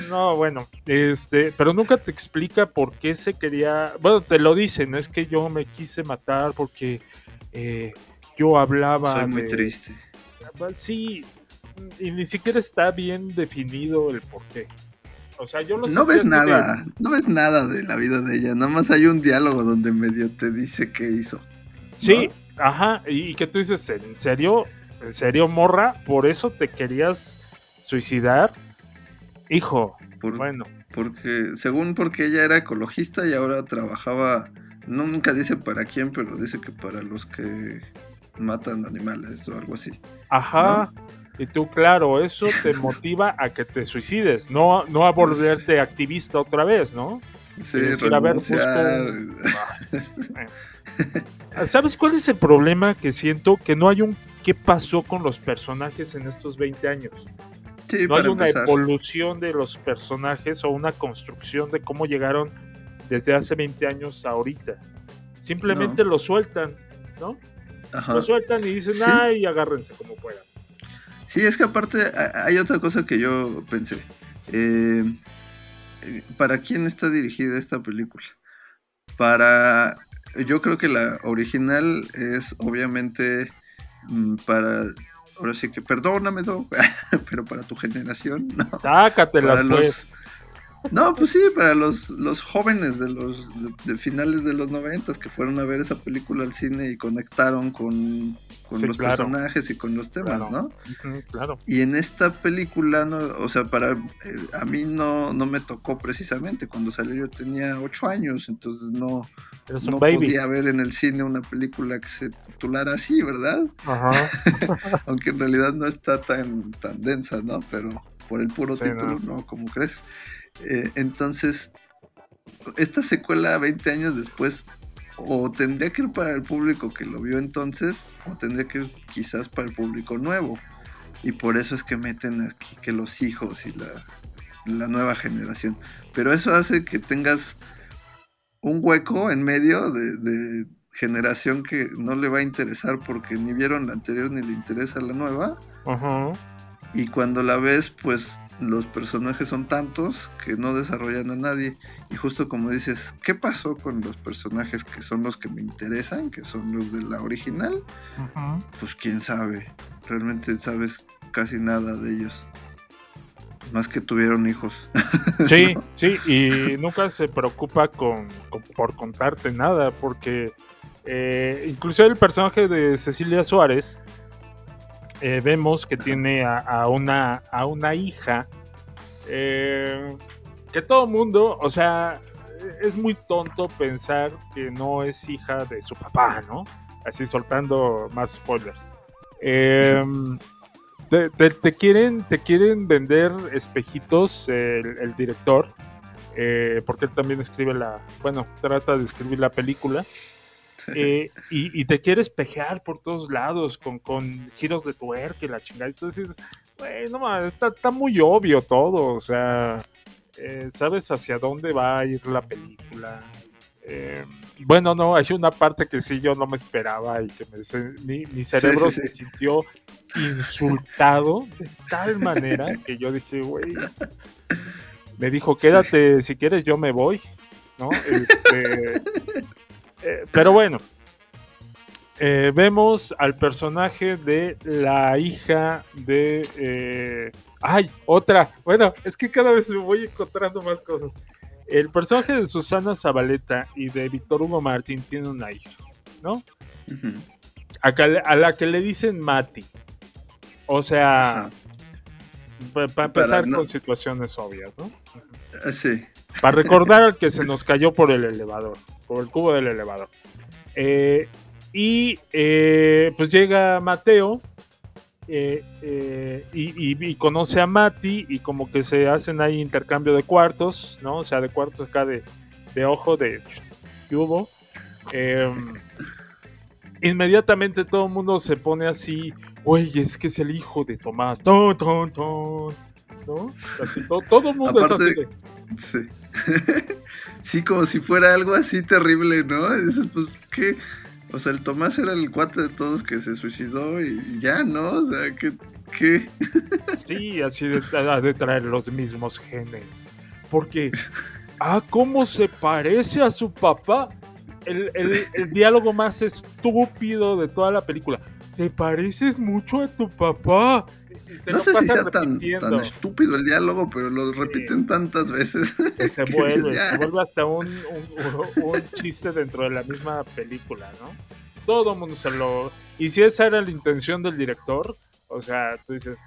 No, bueno, este, pero nunca te explica por qué se quería. Bueno, te lo dicen, es que yo me quise matar porque eh, yo hablaba. Soy muy de- triste. Sí, y ni siquiera está bien definido el por qué. O sea, yo lo No ves de- nada, no ves nada de la vida de ella, nada más hay un diálogo donde medio te dice qué hizo. Sí, ajá, y, y que tú dices, ¿en serio? ¿En serio, morra? ¿Por eso te querías suicidar? Hijo, Por, bueno, porque según porque ella era ecologista y ahora trabajaba, no nunca dice para quién, pero dice que para los que matan animales o algo así. Ajá. Y tú, claro, eso te [laughs] motiva a que te suicides, no, no a volverte activista otra vez, ¿no? Sí, decir, a ver, busco. ¿Sabes cuál es el problema que siento? Que no hay un qué pasó con los personajes en estos 20 años. Sí, no hay una empezar. evolución de los personajes o una construcción de cómo llegaron desde hace 20 años a ahorita. Simplemente lo sueltan, ¿no? Ajá. Lo sueltan y dicen, Sí. ay, agárrense como puedan. Sí, es que aparte hay otra cosa que yo pensé. Eh, ¿Para quién está dirigida esta película? Para... Yo creo que la original es obviamente mm, para... Ahora sí que perdóname, [laughs] pero para tu generación, ¿no? Sácatelas, Para los- pues. No, pues sí, para los, los jóvenes de los de, de finales de los noventas que fueron a ver esa película al cine y conectaron con, con Sí, los claro. personajes y con los temas, Claro. ¿no? Claro. Y en esta película, no, o sea, para eh, a mí no, no me tocó precisamente. Cuando salió yo tenía ocho años, entonces no, no podía ver en el cine una película que se titulara así, ¿verdad? Ajá. [laughs] Aunque en realidad no está tan, tan densa, ¿no? Pero por el puro Sí, título, ¿no? Como crees. Eh, entonces, esta secuela 20 años después, o tendría que ir para el público que lo vio entonces, o tendría que ir quizás para el público nuevo. Y por eso es que meten aquí que los hijos y la, la nueva generación. Pero eso hace que tengas un hueco en medio de, de generación que no le va a interesar porque ni vieron la anterior ni le interesa la nueva. Y cuando la ves, pues los personajes son tantos que no desarrollan a nadie. Y justo como dices, ¿qué pasó con los personajes que son los que me interesan, que son los de la original? Pues quién sabe. Realmente sabes casi nada de ellos. Más que tuvieron hijos. [laughs] Sí, sí, y nunca se preocupa con, con- por contarte nada, porque eh, incluso el personaje de Cecilia Suárez, eh, vemos que tiene a, una, a una hija, eh, que todo mundo, o sea, es muy tonto pensar que no es hija de su papá, ¿no? Así soltando más spoilers. Em, te, te- quieren, te quieren vender espejitos el, el director, eh, porque él también escribe la, bueno, trata de escribir la película, eh, y, y te quiere espejear por todos lados con, con giros de tuerca y la chingada. Entonces, güey, no mames, está, está muy obvio todo, o sea, eh, sabes hacia dónde va a ir la película. Eh, bueno, no, hay una parte que sí yo no me esperaba y que me mi, mi cerebro sí, se sí. sintió insultado de tal manera que yo dije, güey, me dijo, quédate, si quieres yo me voy, ¿no? Este, eh, pero bueno, eh, vemos al personaje de la hija de... eh, ay, otra, bueno, es que cada vez me voy encontrando más cosas. El personaje de Susana Zabaleta y de Víctor Hugo Martín tiene una hija, ¿no? A, la que le dicen Mati. O sea, para empezar no- con situaciones obvias, ¿no? Ah, Sí. Para recordar al que se nos cayó por el elevador, por el cubo del elevador. Eh, y eh, pues llega Mateo eh, y, y- y conoce a Mati y como que se hacen ahí intercambio de cuartos, ¿no? O sea, de cuartos acá de, de ojo, de ¿qué hubo? Eh, inmediatamente todo el mundo se pone así, güey, es que es el hijo de Tomás, ton, ton, ton", ¿no? Así, to- todo el mundo es así de... Sí. [laughs] sí, como si fuera algo así terrible, ¿no? Y dices, pues, ¿qué? O sea, el Tomás era el cuate de todos que se suicidó y y ya, ¿no? O sea, ¿qué? qué? [laughs] Sí, así de traer los mismos genes. Porque, ah, ¿cómo se parece a su papá? El, el- el diálogo más estúpido de toda la película. Te pareces mucho a tu papá. Se No sé si sea tan, tan estúpido el diálogo, pero lo repiten tantas veces. [laughs] Se [laughs] vuelve, ya. se vuelve hasta un, un- un chiste dentro de la misma película, ¿no? Todo el mundo se lo... Y si esa era la intención del director, o sea, tú dices,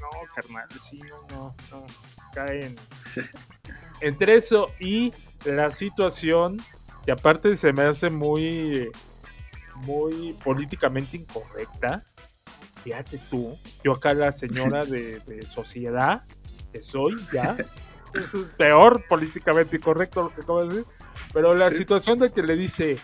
no, carnal, sí, no, no, no, caen. [laughs] entre eso y la situación, que aparte se me hace muy, muy políticamente incorrecta. Fíjate tú, yo acá la señora [laughs] de, de sociedad que soy ya, eso es peor políticamente incorrecto lo que acabo de decir, pero la Sí. situación de que le dice,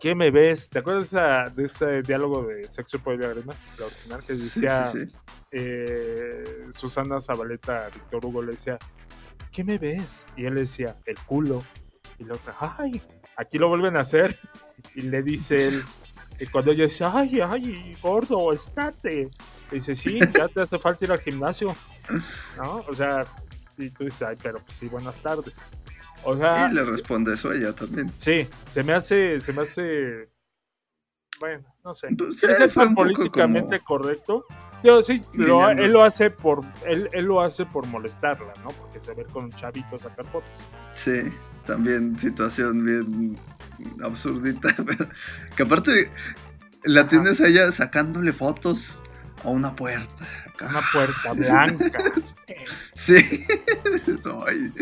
¿qué me ves? ¿Te acuerdas de, esa- de ese diálogo de Sexo, Poder y Lágrimas? La original que decía sí, sí. eh, Susana Zabaleta Víctor Hugo le decía, ¿qué me ves? Y él le decía, el culo. Y la otra, ay, aquí lo vuelven a hacer. Y le dice él, y cuando ella dice, ay, ay, gordo, estate. Le dice, sí, ya te hace falta ir al gimnasio. ¿No? O sea, y tú dices, ay, pero pues sí, buenas tardes. O sea, Y le responde eso a ella también. sí, se me hace, se me hace, bueno, no sé. Pues, tan un poco políticamente como- correcto. Yo sí, lo- él lo hace por, él, él lo hace por molestarla, ¿no? Porque se ve con un chavito sacar fotos. Sí, también situación bien absurdita, [laughs] pero que aparte la tienes a ella sacándole fotos a una puerta. Una puerta blanca. [laughs] Sí, [laughs] Ay,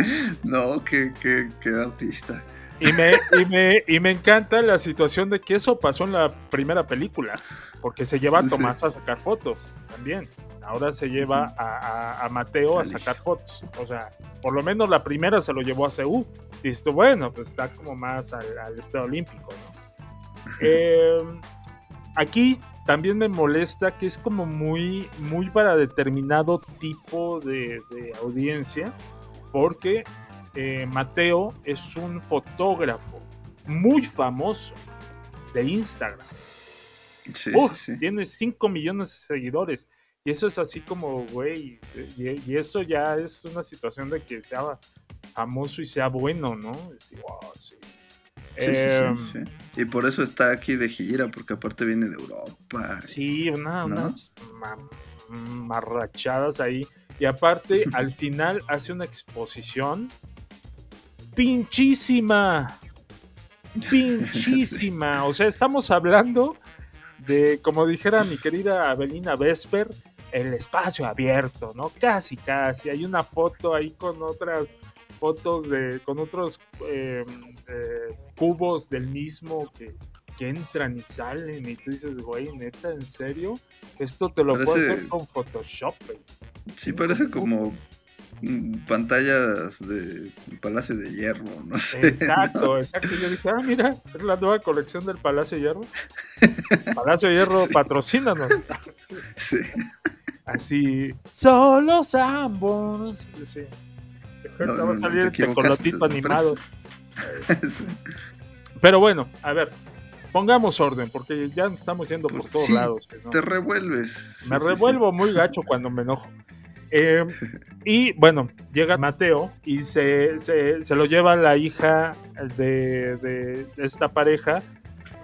no, qué, qué, qué artista. Y me, y, me, y me encanta la situación de que eso pasó en la primera película, porque se lleva a Sí. Tomás a sacar fotos también. Ahora se lleva a, a- a Mateo a sacar fotos. O sea, por lo menos la primera se lo llevó a Seúl. Y esto, bueno, pues está como más al, al estado olímpico, ¿no? Eh, aquí también me molesta que es como muy, muy para determinado tipo de, de audiencia, porque eh, Mateo es un fotógrafo muy famoso de Instagram. Sí, Uf, sí. Tiene 5 millones de seguidores. Y eso es así como, güey, y, y eso ya es una situación de que sea famoso y sea bueno, ¿no? Decir, wow, sí. Sí, Em, sí. Y por eso está aquí de gira, porque aparte viene de Europa. Sí, una, ¿No? unas ma- marrachadas ahí. Y aparte, [laughs] al final hace una exposición pinchísima. Pinchísima. [laughs] O sea, estamos hablando de, como dijera mi querida Abelina Vesper, el espacio abierto, ¿no? Casi, casi. Hay una foto ahí con otras fotos de, con otros eh, eh, cubos del mismo que, que entran y salen y tú dices, güey, neta, ¿en serio? Esto te lo puedo hacer con Photoshop, güey. Sí, parece como pantallas de Palacio de Hierro, no sé. Exacto, exacto. Yo dije, ah, mira, es la nueva colección del Palacio de Hierro. [laughs] Palacio de Hierro, patrocínanos. Sí, Sí. Así, solos ambos. Sí. No, no, va a no, salir el tecolotito me animado. [laughs] Pero bueno, a ver, pongamos orden, porque ya nos estamos yendo por todos Sí, lados. ¿no? Te revuelves. Me Sí, sí, revuelvo muy gacho [laughs] cuando me enojo. Eh, y bueno, llega Mateo y se, se- se lo lleva la hija de, de esta pareja,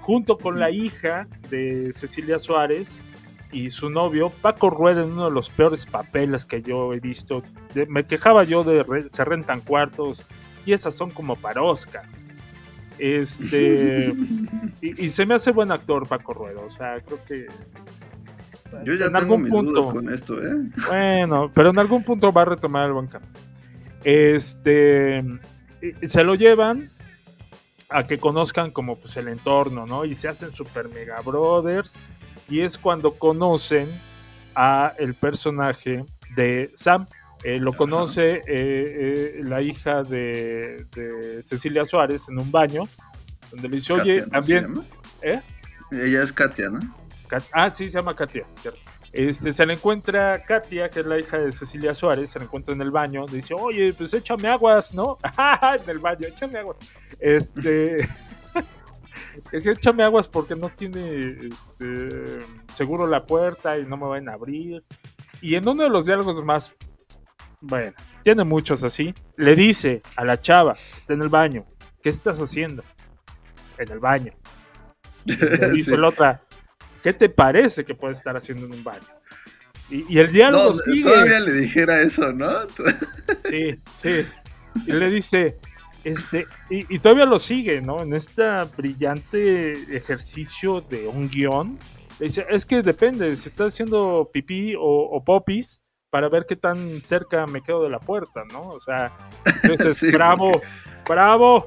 junto con la hija de Cecilia Suárez y su novio, Paco Rueda, en uno de los peores papeles que yo he visto. De- me quejaba yo de re- se rentan cuartos y esas son como para Oscar. Este, [laughs] y, y se me hace buen actor Paco Rueda, o sea, creo que Yo ya en tengo algún mis punto. dudas con esto, ¿eh? Bueno, pero en algún punto va a retomar el buen camino. Este y- y se lo llevan a que conozcan como pues el entorno, ¿no? Y se hacen super mega brothers. Y es cuando conocen a el personaje de Sam. Eh, lo conoce eh, eh, la hija de, de Cecilia Suárez en un baño, donde le dice, oye, Katia, ¿no se también, llama? ¿eh? Ella es Katia, ¿no? Kat- Ah, sí, se llama Katia. cierto. Este, se le encuentra Katia, que es la hija de Cecilia Suárez, se le encuentra en el baño, le dice, oye, pues échame aguas, ¿no? [laughs] en el baño, échame aguas. Este, que échame aguas porque no tiene este, seguro la puerta y no me van a abrir. Y en uno de los diálogos más, bueno, tiene muchos así, le dice a la chava, que está en el baño, ¿qué estás haciendo? En el baño. Le [laughs] dice Sí. la otra, ¿qué te parece que puede estar haciendo en un baño? Y, y el diálogo No, sigue. todavía le dijera eso, ¿no? Sí, sí. Y le dice, este, y, y todavía lo sigue, ¿no? En este brillante ejercicio de un guion. Dice, es que depende, si estás haciendo pipí o, o popis, para ver qué tan cerca me quedo de la puerta, ¿no? O sea, entonces, [laughs] Sí, bravo, bravo.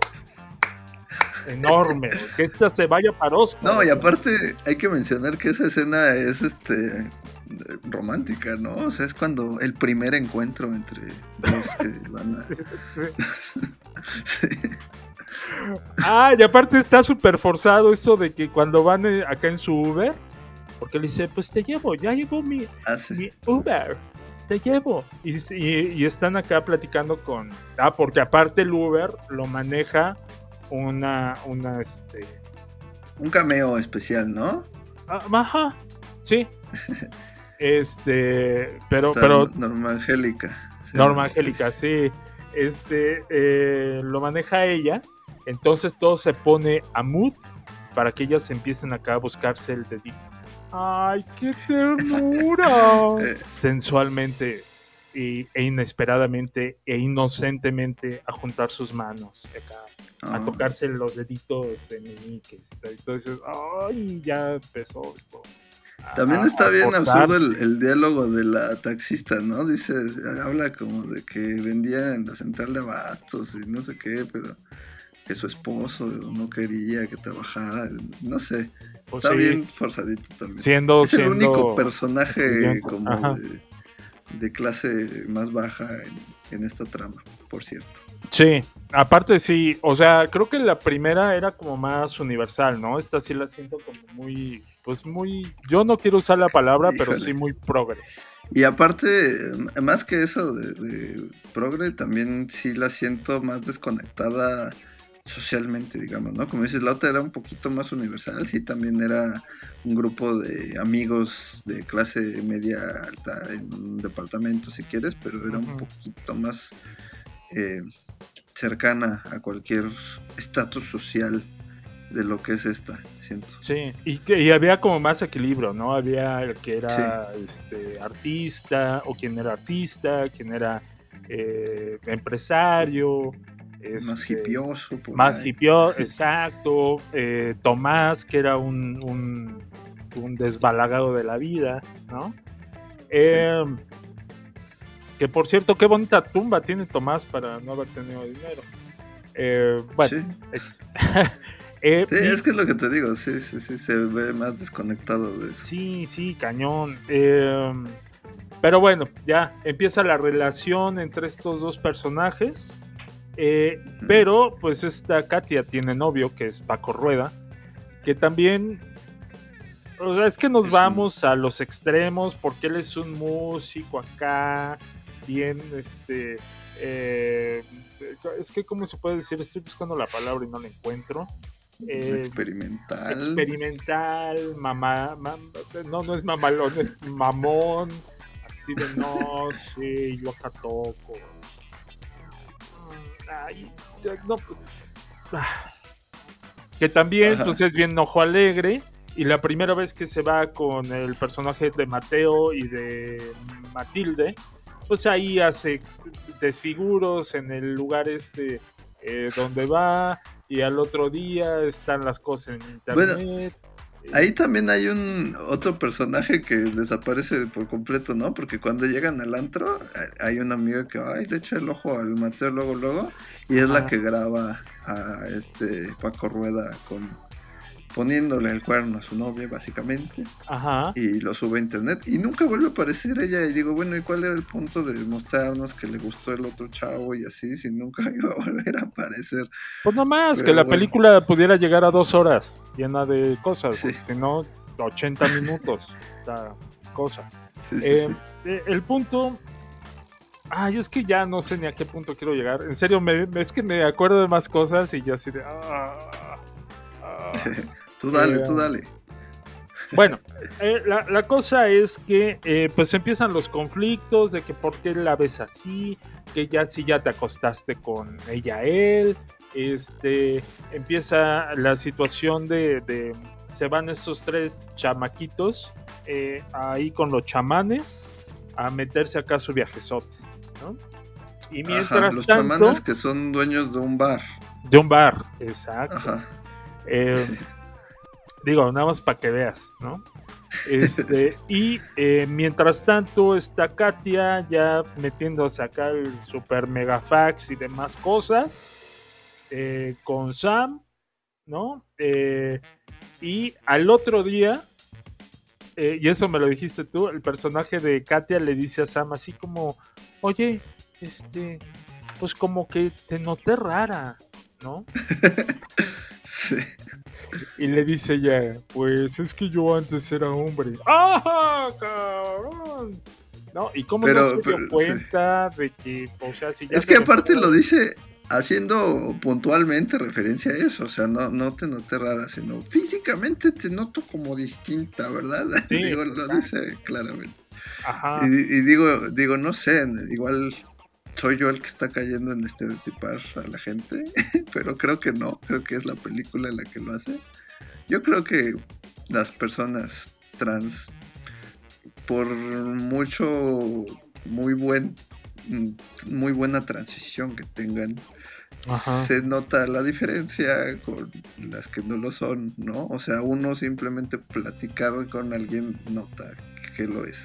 Enorme, que esta se vaya para Oscar. No, y aparte hay que mencionar que esa escena es este romántica, ¿no? O sea, es cuando el primer encuentro entre dos que [laughs] van a... [laughs] Sí. Ah, y aparte está súper forzado eso de que cuando van eh, acá en su Uber, porque le dice, pues te llevo, ya llegó mi, Ah, sí. mi Uber, te llevo. Y, y- y están acá platicando con... Ah, porque aparte el Uber lo maneja una, una, este... Un cameo especial, ¿no? ah, Ajá, sí. [laughs] Este, pero, Está pero Norma Angélica. Sí. Norma Angélica, sí. Este, eh, lo maneja ella. Entonces todo se pone a mood para que ellas empiecen acá a buscarse el dedito. ¡Ay, qué ternura! [laughs] Eh. Sensualmente y- e inesperadamente e inocentemente a juntar sus manos acá, a Ah. tocarse los deditos meñiques. Entonces, ¡ay! Ya empezó esto. También a- está bien absurdo el, diálogo de la taxista, ¿no? Dice, habla como de que vendía en la central de abastos y no sé qué, pero que su esposo no quería que trabajara, no sé. Pues está sí, bien forzadito también. siendo, es el siendo único personaje como de, de clase más baja en, en esta trama, por cierto. Sí, aparte sí, o sea, creo que la primera era como más universal, ¿no? Esta sí la siento como muy, pues muy, yo no quiero usar la palabra, pero sí muy progre. Y aparte, más que eso de, de progre, también sí la siento más desconectada socialmente, digamos, ¿no? Como dices, la otra era un poquito más universal, sí, también era un grupo de amigos de clase media alta en un departamento, si quieres, pero era un poquito más eh, cercana a cualquier estatus social de lo que es esta, siento. Sí, y, que, y había como más equilibrio, ¿no? Había el que era este, artista, o quien era artista, quien era eh, empresario. Más este, hipioso. por Más ahí. hipio, exacto. eh, Tomás, que era un, un, un desbalagado de la vida, ¿no? Eh, Que por cierto, qué bonita tumba tiene Tomás para no haber tenido dinero. Eh, bueno, Sí. [laughs] Eh, Sí, es que es lo que te digo, sí, sí, sí, se ve más desconectado de eso. Sí, sí, cañón. Eh, pero bueno, ya empieza la relación entre estos dos personajes. Eh, pero pues esta Katia tiene novio, que es Paco Rueda, que también... O sea, es que nos Es un- vamos a los extremos porque él es un músico acá, bien, este... eh, es que, ¿cómo se puede decir? Estoy buscando la palabra y no la encuentro. Eh, experimental. experimental, mamá, mam- no, no es mamalón, es mamón, así de no, sí, yo acá toco. Mm, Ay, no, ah. Que también, Ajá. pues es bien ojo alegre. Y la primera vez que se va con el personaje de Mateo y de Matilde, pues ahí hace desfiguros en el lugar este eh, donde va y al otro día están las cosas en internet. Ahí también hay un otro personaje que desaparece por completo, ¿no? Porque cuando llegan al antro, hay- hay una amiga que ay, le echa el ojo al Mateo luego, luego, y es la que graba a este Paco Rueda con poniéndole el cuerno a su novia, básicamente, Ajá. y lo sube a internet, y nunca vuelve a aparecer ella, y digo, bueno, ¿y cuál era el punto de mostrarnos que le gustó el otro chavo y así, si nunca [laughs] iba a volver a aparecer? Pues no más, Pero que la bueno. película pudiera llegar a dos horas llena de cosas, Sí. si no, 80 minutos, la cosa. Sí, sí, Eh, eh, el punto. Ay, es que ya no sé ni a qué punto quiero llegar. En serio, me, es que me acuerdo de más cosas y ya así de. ah, ah. [laughs] Tú dale, eh, tú dale. Bueno, eh, la, la cosa es que eh, pues empiezan los conflictos de que por qué la ves así, que ya si ya te acostaste con ella él, este empieza la situación de, de- se van estos tres chamaquitos eh, ahí con los chamanes a meterse acá a su viajezote, ¿no? Y Ajá, mientras los tanto, chamanes que son dueños de un bar. de un bar, exacto. Ajá. Eh, [laughs] digo, nada más para que veas, ¿no? Este, y eh, mientras tanto está Katia ya metiéndose acá el super mega fax y demás cosas eh, con Sam, ¿no? Eh, y al otro día, y eso me lo dijiste tú, el personaje de Katia le dice a Sam así como, oye, este, pues como que te noté rara, ¿no? [laughs] Y le dice ella, pues es que yo antes era hombre. ¡Ah, cabrón! ¿No? ¿Y cómo Pero- no se dio sí. cuenta de que, o sea, si ya Es se que aparte lo dice haciendo puntualmente referencia a eso, o sea, no, no te noté rara, sino físicamente te noto como distinta, ¿verdad? [laughs] Sí, digo, lo dice claramente. Ajá. Y, y digo, digo, no sé, igual soy yo el que está cayendo en estereotipar a la gente, [laughs] pero creo que no, creo que es la película la que lo hace. Yo creo que las personas trans, por mucho, muy buen, muy buena transición que tengan, Ajá. se nota la diferencia con las que no lo son, ¿no? O sea, uno simplemente platicar con alguien nota que lo es.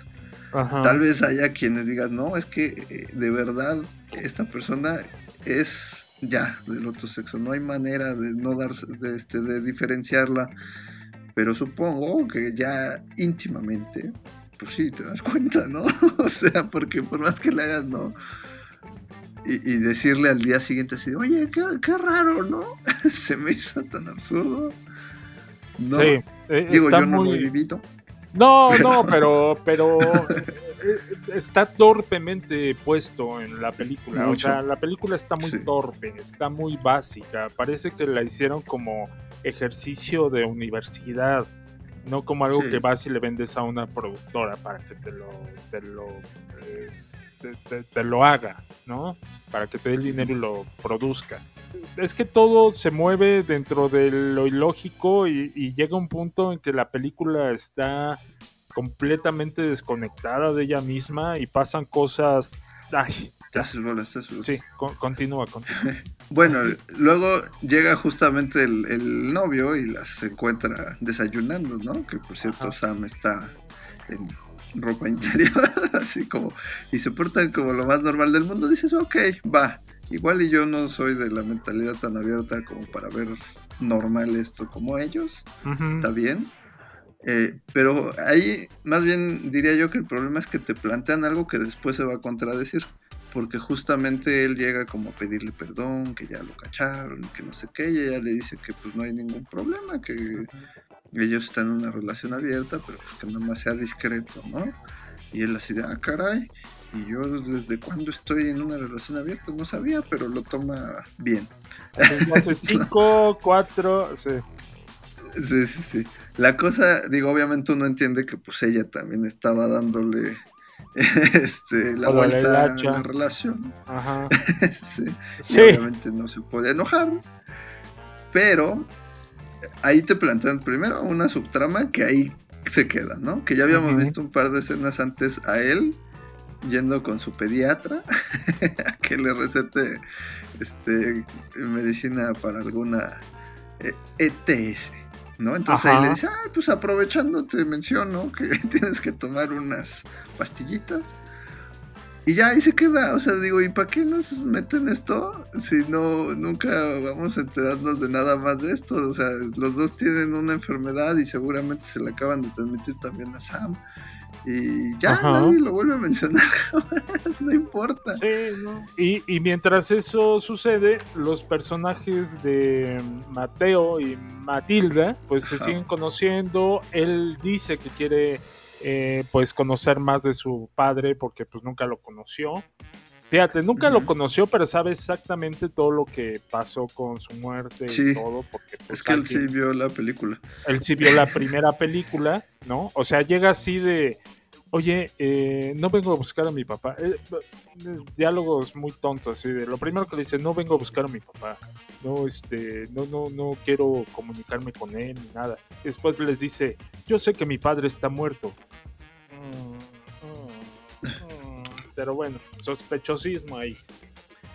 Ajá. Tal vez haya quienes digan, no, es que eh, de verdad esta persona es ya del otro sexo, no hay manera de no darse, de, este, de diferenciarla, pero supongo que ya íntimamente, pues sí, te das cuenta, ¿no? [laughs] o sea, porque por más que le hagas, no. Y, y decirle al día siguiente así, oye, qué, qué raro, ¿no? [laughs] Se me hizo tan absurdo. No, Sí, eh, digo, está yo no lo he muy... vivido. No, [laughs] Pero- no, pero, pero está torpemente puesto en la película. O sea, la película está muy Sí. torpe, está muy básica. Parece que la hicieron como ejercicio de universidad, no como algo Sí. que vas y le vendes a una productora para que te lo, te lo, eh, te, te- te lo haga, ¿no? Para que te dé el dinero y lo produzca. Es que todo se mueve dentro de lo ilógico y, y llega un punto en que la película está completamente desconectada de ella misma y pasan cosas. Ay, bolas. sí, con- continúa, continúa. [laughs] Bueno, luego llega justamente el, el novio y las encuentra desayunando, ¿no? Que por cierto, Ajá. Sam está en ropa interior, [laughs] así como, y se portan como lo más normal del mundo. Dices, ok, va. Igual y yo no soy de la mentalidad tan abierta como para ver normal esto como ellos. Está bien. Eh, pero ahí, más bien diría yo que el problema es que te plantean algo que después se va a contradecir. Porque justamente él llega como a pedirle perdón, que ya lo cacharon, que no sé qué, y ella le dice que pues no hay ningún problema, que ellos están en una relación abierta, pero pues que nada más sea discreto, ¿no? Y él así de, ah, caray, y yo desde cuándo estoy en una relación abierta, no sabía, pero lo toma bien. Entonces, [laughs] cinco, cuatro, sí. Sí, sí, sí. La cosa, digo, obviamente uno entiende que pues ella también estaba dándole [laughs] este, la vuelta a la relación. Ajá. [laughs] sí. Obviamente no se puede enojar. Pero ahí te plantean primero una subtrama que ahí se queda, ¿no? Que ya habíamos visto un par de escenas antes a él yendo con su pediatra [laughs] a que le recete este, medicina para alguna eh, ETS. ¿No? Entonces ahí le dice, ah, pues aprovechando te menciono que [laughs] tienes que tomar unas pastillitas. Y ya ahí se queda, o sea, digo, ¿y para qué nos meten esto? Si no, nunca vamos a enterarnos de nada más de esto. O sea, los dos tienen una enfermedad y seguramente se la acaban de transmitir también a Sam. Y ya Ajá. nadie lo vuelve a mencionar [laughs] jamás, no importa. Sí, ¿no? Y, y mientras eso sucede, los personajes de Mateo y Matilda, pues se siguen conociendo. Él dice que quiere, eh, pues, conocer más de su padre porque, pues, nunca lo conoció. Fíjate, nunca lo conoció, pero sabe exactamente todo lo que pasó con su muerte y Sí. todo, porque pues, Es que él sí vio la película. él sí vio la primera película, ¿no? O sea, llega así de, oye, eh, no vengo a buscar a mi papá. Eh, eh, diálogos muy tontos, así lo primero que le dice, no vengo a buscar a mi papá. No, este, no, no, no quiero comunicarme con él ni nada. Después les dice, yo sé que mi padre está muerto. Pero bueno, sospechosismo ahí.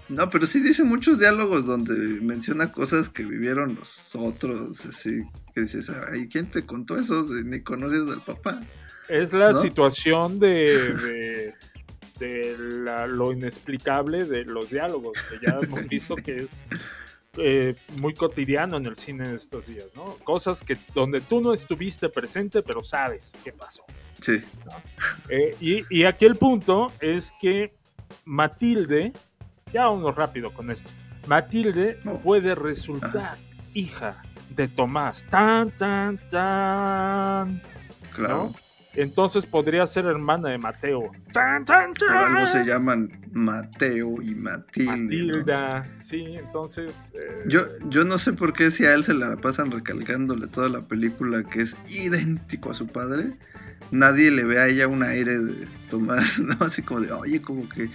No, pero sí dice muchos diálogos donde menciona cosas que vivieron los otros, así, que dices, ay, ¿quién te contó eso? Si Ni conoces al papá. Es la ¿No? situación de, de, de la- lo inexplicable de los diálogos, que ya [laughs] hemos visto que es eh, muy cotidiano en el cine de estos días, ¿no? Cosas que donde tú no estuviste presente, pero sabes qué pasó. Sí, Eh, y, y aquí el punto es que Matilde, ya vámonos rápido con esto, Matilde No. puede resultar hija de Tomás. Tan, tan, tan. claro. ¿No? Entonces podría ser hermana de Mateo. Tan, tan, Por algo se tan. llaman Mateo y Matilde. ¿no? Matilda, sí, entonces. eh, Yo, yo no sé por qué si a él se la pasan recalcándole toda la película que es idéntico a su padre, nadie le ve a ella un aire de Tomás, [laughs] ¿no? Así como de, oye, como que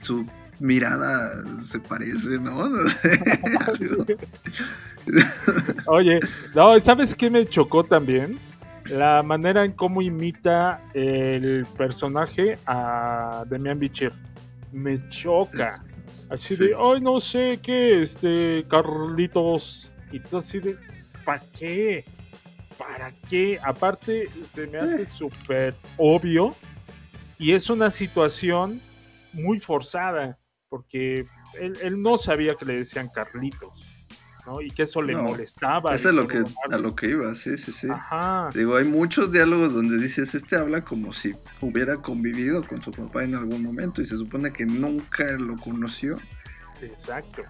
su mirada se parece, ¿no? [laughs] No sé. [laughs] Oye, no, ¿sabes qué me chocó también? La manera en cómo imita el personaje a Demian Bichir. Me choca. Así Sí. de, ay, no sé qué, este, Carlitos. Y tú así de, ¿para qué? ¿Para qué? Aparte, se me hace súper obvio. Y es una situación muy forzada. Porque él, él no sabía que le decían Carlitos. ¿No? Y que eso le No, molestaba. Eso es lo que, a lo que iba, sí, sí, sí. Ajá. Digo, hay muchos diálogos donde dices, este habla como si hubiera convivido con su papá en algún momento y se supone que nunca lo conoció. Exacto.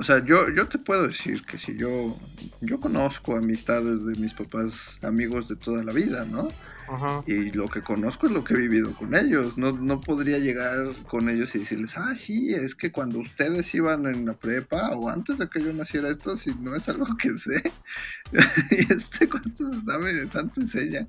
O sea, yo, yo te puedo decir que si yo, yo conozco amistades de mis papás, amigos de toda la vida, ¿no? Ajá. Y lo que conozco es lo que he vivido con ellos. No, no podría llegar con ellos y decirles, ah, sí, es que cuando ustedes iban en la prepa o antes de que yo naciera esto, si no es algo que sé. [laughs] y este cuánto se sabe de santo y seña.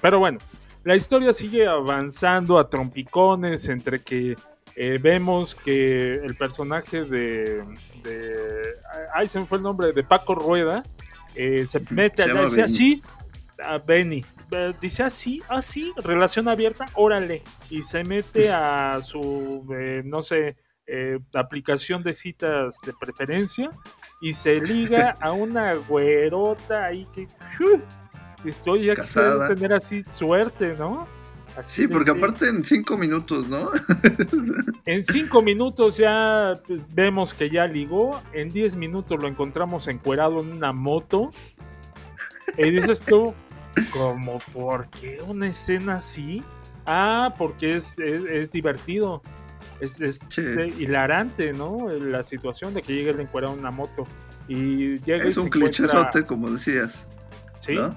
Pero bueno, la historia sigue avanzando a trompicones entre que eh, vemos que el personaje de, de- Ay, se me fue el nombre, de Paco Rueda, eh, se mete llama dice así, a Benny. Dice así, así, relación abierta, órale. Y se mete a su, eh, no sé, eh, aplicación de citas de preferencia y se liga [laughs] a una güerota ahí que... Estoy ya Casada. tener así suerte, ¿no? Así Sí, porque aparte en cinco minutos, ¿no? [laughs] En cinco minutos ya pues, vemos que ya ligó. En diez minutos lo encontramos encuerado en una moto. Y dices tú, como, ¿por qué una escena así? Ah, porque es, es, es divertido. Es, es Sí. hilarante, ¿no? La situación de que llegue el encuerado en una moto. Y llega Es un encuentra- clichezote, como decías. Sí. ¿no?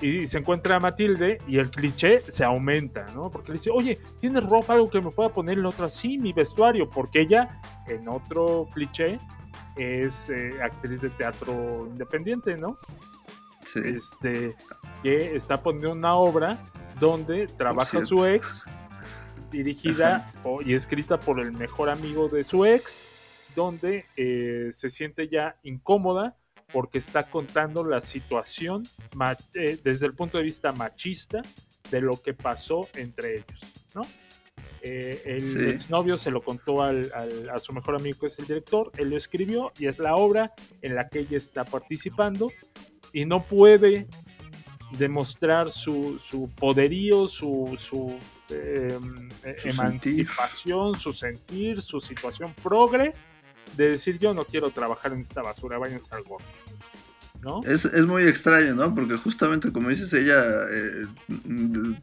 Y se encuentra a Matilde y el cliché se aumenta, ¿no? Porque le dice, oye, ¿tienes ropa, algo que me pueda poner? La otra, sí, mi vestuario, porque ella, en otro cliché, es eh, actriz de teatro independiente, ¿no? Sí. Este, que está poniendo una obra donde trabaja su ex, dirigida o- y escrita por el mejor amigo de su ex, donde eh, se siente ya incómoda porque está contando la situación eh, desde el punto de vista machista de lo que pasó entre ellos, ¿no? Eh, el Sí. exnovio se lo contó al- al- a su mejor amigo que es el director, él lo escribió y es la obra en la que ella está participando y no puede demostrar su, su poderío, su, su, eh, Su emancipación, su sentir, su situación progre, de decir yo no quiero trabajar en esta basura, váyanse al gordo. ¿No? Es, es muy extraño, ¿no? Porque justamente como dices, ella eh,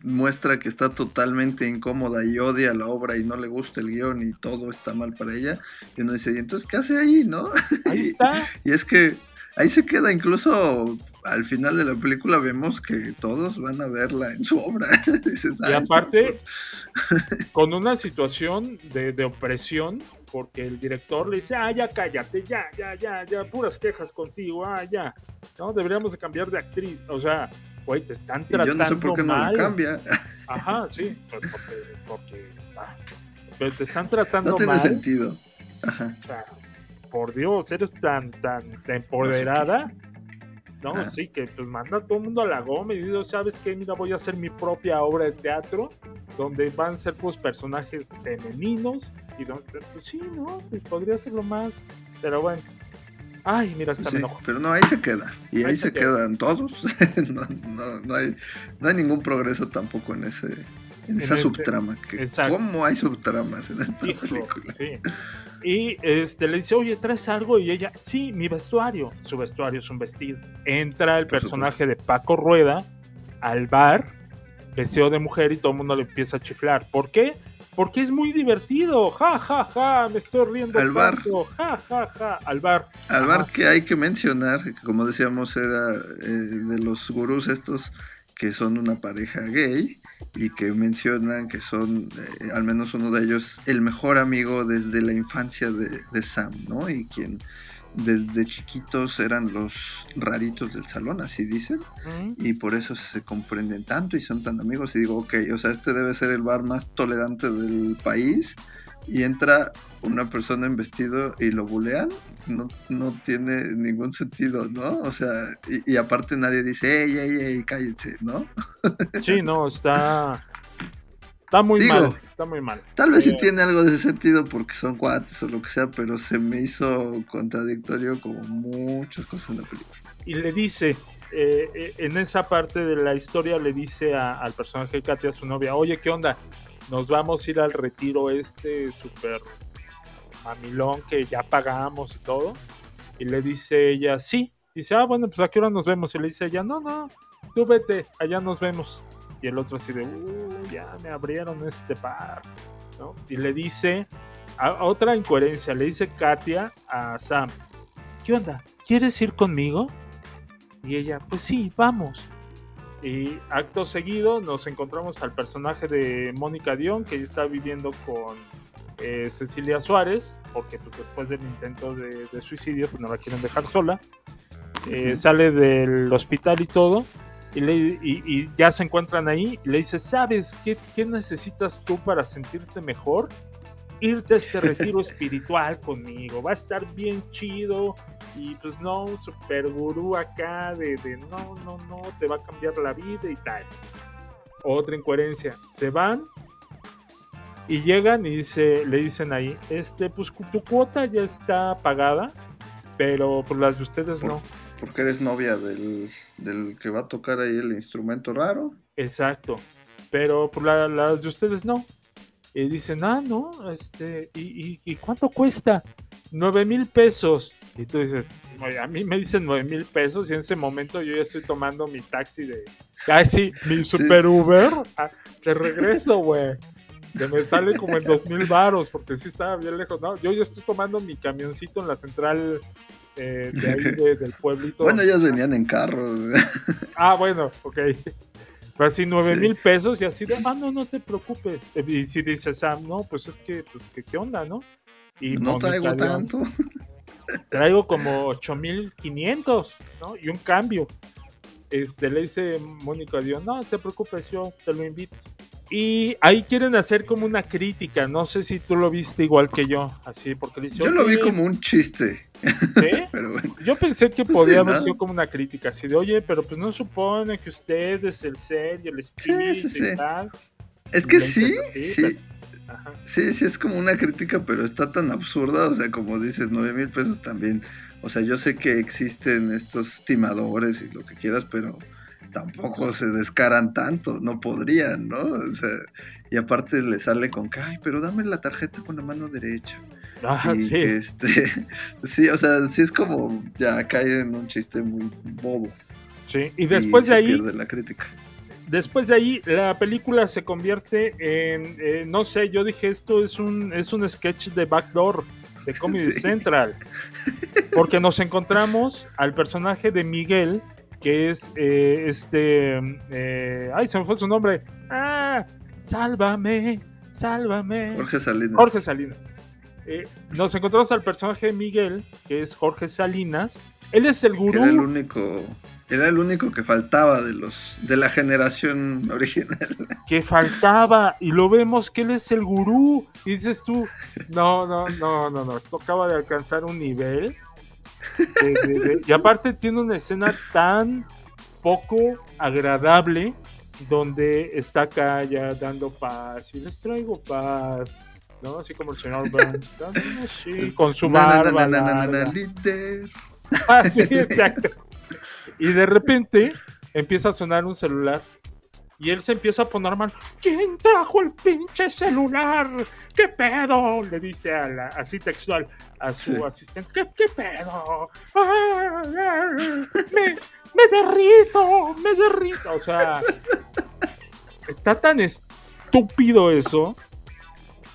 muestra que está totalmente incómoda y odia la obra y no le gusta el guion y todo está mal para ella. Y uno dice, ¿y entonces qué hace ahí, no? [laughs] Ahí está. Y es que ahí se queda, incluso al final de la película vemos que todos van a verla en su obra. [laughs] Dices, Y "Ay, aparte, pues". [laughs] con una situación de, de opresión, porque el director le dice, ah, ya cállate, ya, ya, ya, ya, puras quejas contigo, ah, ya. No, deberíamos de cambiar de actriz. O sea, güey, te están Y tratando yo no sé por qué no mal. lo cambia. Ajá, sí, pues porque, porque ah, pero te están tratando No tiene mal. sentido. Ajá. O sea, por Dios, eres tan, tan empoderada ¿no? Ah. Sí, que pues manda a todo el mundo a la goma y digo, ¿sabes qué? Mira, voy a hacer mi propia obra de teatro donde van a ser pues personajes femeninos y donde, pues sí, ¿no? Pues, podría ser lo más, pero bueno. Ay, mira, está Sí, pero no, ahí se queda. Y ahí, Ahí se, se queda. quedan todos. [laughs] no, no, no hay, no hay ningún progreso tampoco en ese en En esa este- subtrama. Que. ¿Cómo hay subtramas en esta Hijo, película? sí. Y este, le dice, oye, ¿traes algo? Y ella, sí, mi vestuario. Su vestuario es un vestido. Entra el personaje de Paco Rueda al bar, vestido de mujer, y todo el mundo le empieza a chiflar. ¿Por qué? Porque es muy divertido. Ja, ja, ja, me estoy riendo. Al bar. tanto. Ja, ja, ja, al bar. Al Ajá. bar que hay que mencionar, que como decíamos, era eh, de los gurús estos que son una pareja gay y que mencionan que son, eh, al menos uno de ellos, el mejor amigo desde la infancia de, de Sam, ¿no? Y quien desde chiquitos eran los raritos del salón, así dicen, Mm, y por eso se comprenden tanto y son tan amigos. Y digo, ok, o sea, este debe ser el bar más tolerante del país. Y entra una persona en vestido y lo bulean, no, no tiene ningún sentido, ¿no? O sea, y, y aparte nadie dice, ey, ey, ey, cállense, ¿no? [laughs] Sí, no, está. Está muy Digo, mal. Está muy mal. Tal vez sí Eh, tiene algo de ese sentido porque son cuates o lo que sea, pero se me hizo contradictorio como muchas cosas en la película. y le dice, eh, eh, en esa parte de la historia le dice a- al personaje Katia, a su novia, oye, ¿qué onda? Nos vamos a ir al retiro este súper mamilón que ya pagamos y todo. Y le dice ella, sí. Dice, ah, bueno, pues a qué hora nos vemos. Y le dice ella, no, no, tú vete, allá nos vemos. Y el otro así de, uh, ya me abrieron este. ¿no? Y le dice, a otra incoherencia, le dice Katia a Sam, ¿qué onda? ¿Quieres ir conmigo? Y ella, pues sí, vamos. Y acto seguido nos encontramos al personaje de Mónica Dion, que está viviendo con eh, Cecilia Suárez, porque pues, después del intento de, de suicidio, pues no la quieren dejar sola. Eh, Ujú. Sale del hospital y todo, y, le- y- y ya se encuentran ahí, y le dice, ¿sabes qué, qué necesitas tú para sentirte mejor? Irte a este [laughs] retiro espiritual conmigo, va a estar bien chido, y pues no, un super gurú acá de, de no, no, no, te va a cambiar la vida y tal. Otra incoherencia, se van y llegan y dice, le dicen ahí, este, pues tu cuota ya está pagada, pero pues las de ustedes Por- no. Porque eres novia del, del que va a tocar ahí el instrumento raro. Exacto. Pero por la- las de ustedes no. Y dicen, ah, no, este, ¿y, y, y cuánto cuesta? Nueve mil pesos. Y tú dices, "Oye, a mí me dicen nueve mil pesos y en ese momento yo ya estoy tomando mi taxi de, ay, sí, mi super Uber, ah, de regreso, güey. Que me sale como en dos mil varos, porque sí estaba bien lejos. No, yo ya estoy tomando mi camioncito en la central eh, de ahí de- del pueblito. Bueno, ellas venían en carro. Ah, bueno, ok. Pero así nueve Sí. mil pesos y así de, ah, no, no te preocupes. Y si dice Sam, no, pues es que, pues, ¿qué, qué onda, no? Y no traigo León, tanto. [laughs] Traigo como 8500, ¿no? Y un cambio. Este, le dice Mónica Dion, no te preocupes, yo te lo invito. Y ahí quieren hacer como una crítica, no sé si tú lo viste igual que yo, así, porque le dice, Yo lo vi "Oye, como un chiste. ¿qué? [laughs] Pero bueno. Yo pensé que Pues podía sí, haber sido como una crítica, así de, oye, pero pues no supone que usted es el ser y el espíritu sí, sí. y tal. Es que sí, sí, Ajá. sí, sí es como una crítica, pero está tan absurda, o sea, como dices, nueve mil pesos también. O sea, yo sé que existen estos timadores y lo que quieras, pero tampoco se descaran tanto, no podrían, ¿no? O sea, y aparte le sale con que, ay, pero dame la tarjeta con la mano derecha. Ah, y sí. este, [laughs] sí, o sea, sí es como ya cae en un chiste muy bobo. sí. Y después se de ahí, pierde la crítica. Después de ahí, la película se convierte en, eh, no sé, yo dije, esto es un, es un sketch de Backdoor, de Comedy [laughs] Sí. Central. Porque nos encontramos al personaje de Miguel, que es eh, este, eh, ay, se me fue su nombre. Ah, sálvame, sálvame. Jorge Salinas. Jorge Salinas. Eh, nos encontramos al personaje de Miguel, que es Jorge Salinas. Él es el gurú. Era el único, era el único que faltaba de los, de la generación original. [laughs] que faltaba y lo vemos que él es el gurú y dices tú, no, no, no, no, no, esto acaba de alcanzar un nivel [laughs] de- de- de- y aparte tiene una escena tan poco agradable donde está acá ya dando paz y les traigo paz, ¿no? Así como el señor Burns, [laughs] con su barba. Ah, sí, exacto. Y de repente empieza a sonar un celular. Y él se empieza a poner mal. ¿Quién trajo el pinche celular? ¿Qué pedo? Le dice a la, así textual a su Sí. asistente. ¿Qué, qué pedo? Me, me derrito, me derrito. O sea, está tan estúpido eso.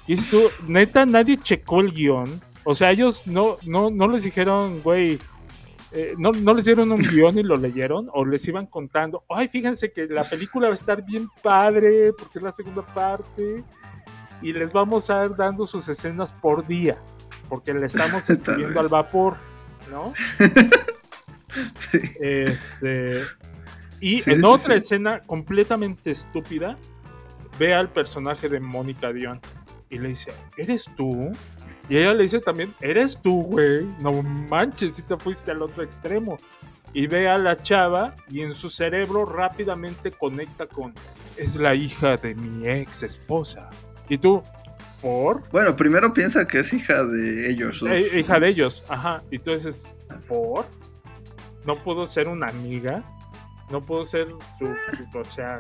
Y esto, neta, nadie checó el guion. O sea, ellos no, no, no les dijeron, güey, eh, no, no les dieron un guion y lo leyeron, o les iban contando, ay, fíjense que la película va a estar bien padre, porque es la segunda parte, y les vamos a ir dando sus escenas por día, porque le estamos [laughs] escribiendo al vapor, ¿no? [laughs] Este, y Sí, en sí, otra escena completamente estúpida, ve al personaje de Mónica Dion y le dice, ¿eres tú? Y ella le dice también, ¿eres tú, güey? No manches, si te fuiste al otro extremo. Y ve a la chava y en su cerebro rápidamente conecta con, es la hija de mi ex esposa. Y tú, ¿por? Bueno, primero piensa que es hija de ellos. Eh, hija de ellos, ajá. Y tú dices, ¿por? No puedo ser una amiga. No puedo ser su, su- o sea,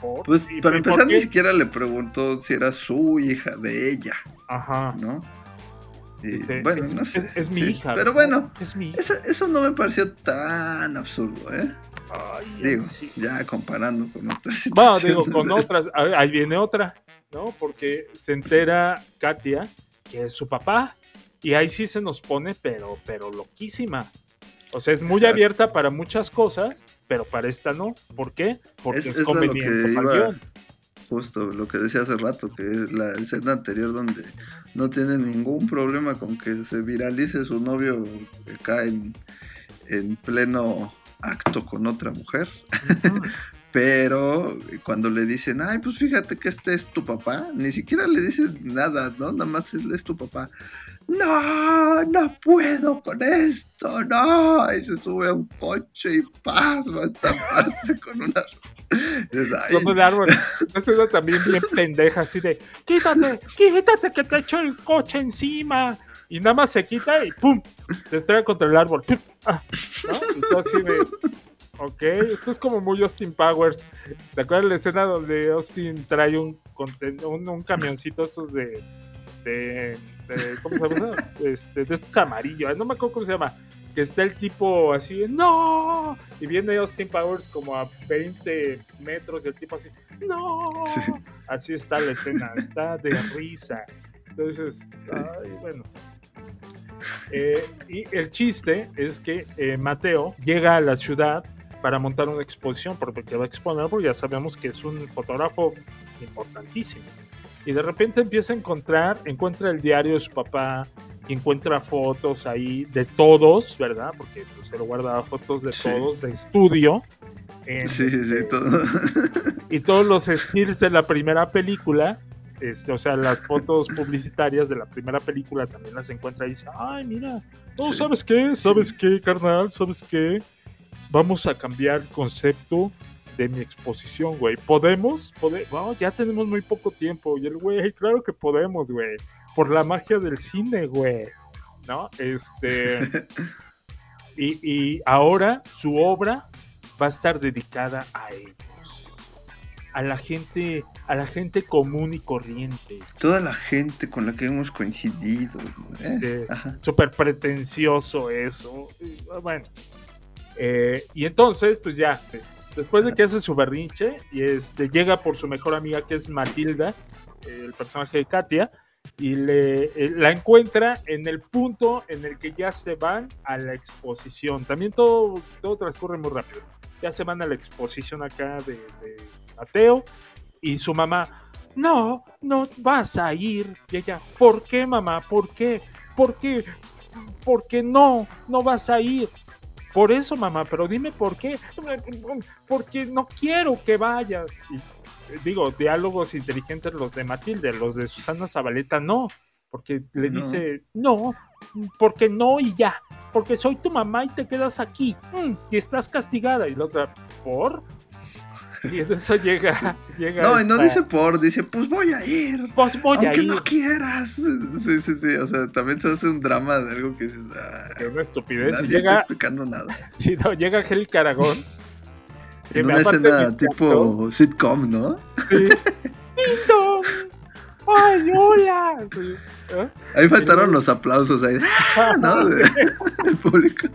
¿por? Pues ¿Y- para empezar ni siquiera le preguntó si era su hija de ella, Ajá. ¿no? Y, Dice, bueno, es, no sé. es- es mi sí, hija. Pero ¿no? bueno, es mi hija. eso, eso no me pareció tan absurdo, ¿eh? Ay, Digo, sí. ya comparando con otras Bueno, digo, con otras, ahí viene otra, ¿no? Porque se entera Katia que es su papá y ahí sí se nos pone, pero, pero loquísima. O sea, es muy Exacto. abierta para muchas cosas, pero para esta no. ¿Por qué? Porque Es- es, conveniente para el guion. Justo lo que decía hace rato, que es la escena anterior donde no tiene ningún problema con que se viralice su novio acá en, en pleno acto con otra mujer. [laughs] Pero cuando le dicen, ay, pues fíjate que este es tu papá, ni siquiera le dicen nada, ¿no? Nada más él es tu papá. No, no puedo con esto, no. Y se sube a un coche y paz, va a estamparse [laughs] con una. Como el árbol. Esta es también bien pendeja, así de, quítate, quítate que te echo el coche encima. Y nada más se quita y ¡pum! Se estrella contra el árbol. Ah. Y así de, ok, esto es como muy Austin Powers. ¿Te acuerdas la escena donde Austin trae un, un, camioncito esos de, de, de- ¿cómo se llama? Este, de estos amarillos, no me acuerdo cómo se llama. Que está el tipo así, ¡no! Y viene Austin Powers como a 20 metros y el tipo así, ¡no! Sí. Así está la escena, está de risa. Entonces, ay, bueno. Eh, y el chiste es que eh, Mateo llega a la ciudad para montar una exposición, porque va a exponer, porque ya sabemos que es un fotógrafo importantísimo. Y de repente empieza a encontrar, encuentra el diario de su papá, y encuentra fotos ahí de todos, ¿verdad? Porque pues, se lo guarda fotos de Sí. todos, de estudio. en, Sí, sí, sí, todo. y todos los stills de la primera película, este, o sea, las fotos publicitarias de la primera película también las encuentra y dice, ay, mira, no, Sí. ¿sabes qué? ¿Sabes qué, carnal? ¿Sabes qué? Vamos a cambiar el concepto de mi exposición, güey. ¿Podemos? Pode- ya tenemos muy poco tiempo. Y el güey, claro que podemos, güey. Por la magia del cine, güey. ¿No? Este... [laughs] y, y ahora su obra va a estar dedicada a ellos. A la gente, a la gente común y corriente. Toda la gente con la que hemos coincidido. ¿eh? Sí. Súper pretencioso eso. Bueno. Eh, y entonces, pues ya, después de que hace su berrinche, y este, llega por su mejor amiga que es Matilda, el personaje de Katia, y le, eh, la encuentra en el punto en el que ya se van a la exposición. También todo, todo transcurre muy rápido. Ya se van a la exposición acá de, Mateo y su mamá, no, no vas a ir. Y ella, ¿por qué mamá? ¿Por qué? ¿Por qué? Porque no, no vas a ir. Por eso, mamá, pero dime por qué. Porque no quiero que vayas. Y, eh, digo, diálogos inteligentes los de Matilde, los de Susana Zabaleta no. Porque le No. dice, no, porque no y ya, porque soy tu mamá y te quedas aquí mm, y estás castigada. Y la otra, ¿por? [laughs] Y en eso llega. llega No, y no dice por, dice, pues voy a ir. Pues voy a aunque ir. no quieras. Sí, sí, sí. O sea, también se hace un drama de algo que dices, ah, Que una estupidez. Nadie está llega, explicando nada. [laughs] sí, no, llega Angélica Aragón. [laughs] En una escena tipo sitcom, ¿no? Sí. ¡Ay, hola! Sí, ¿eh? Ahí faltaron los aplausos ahí, ¡ah! ¿no? Del público.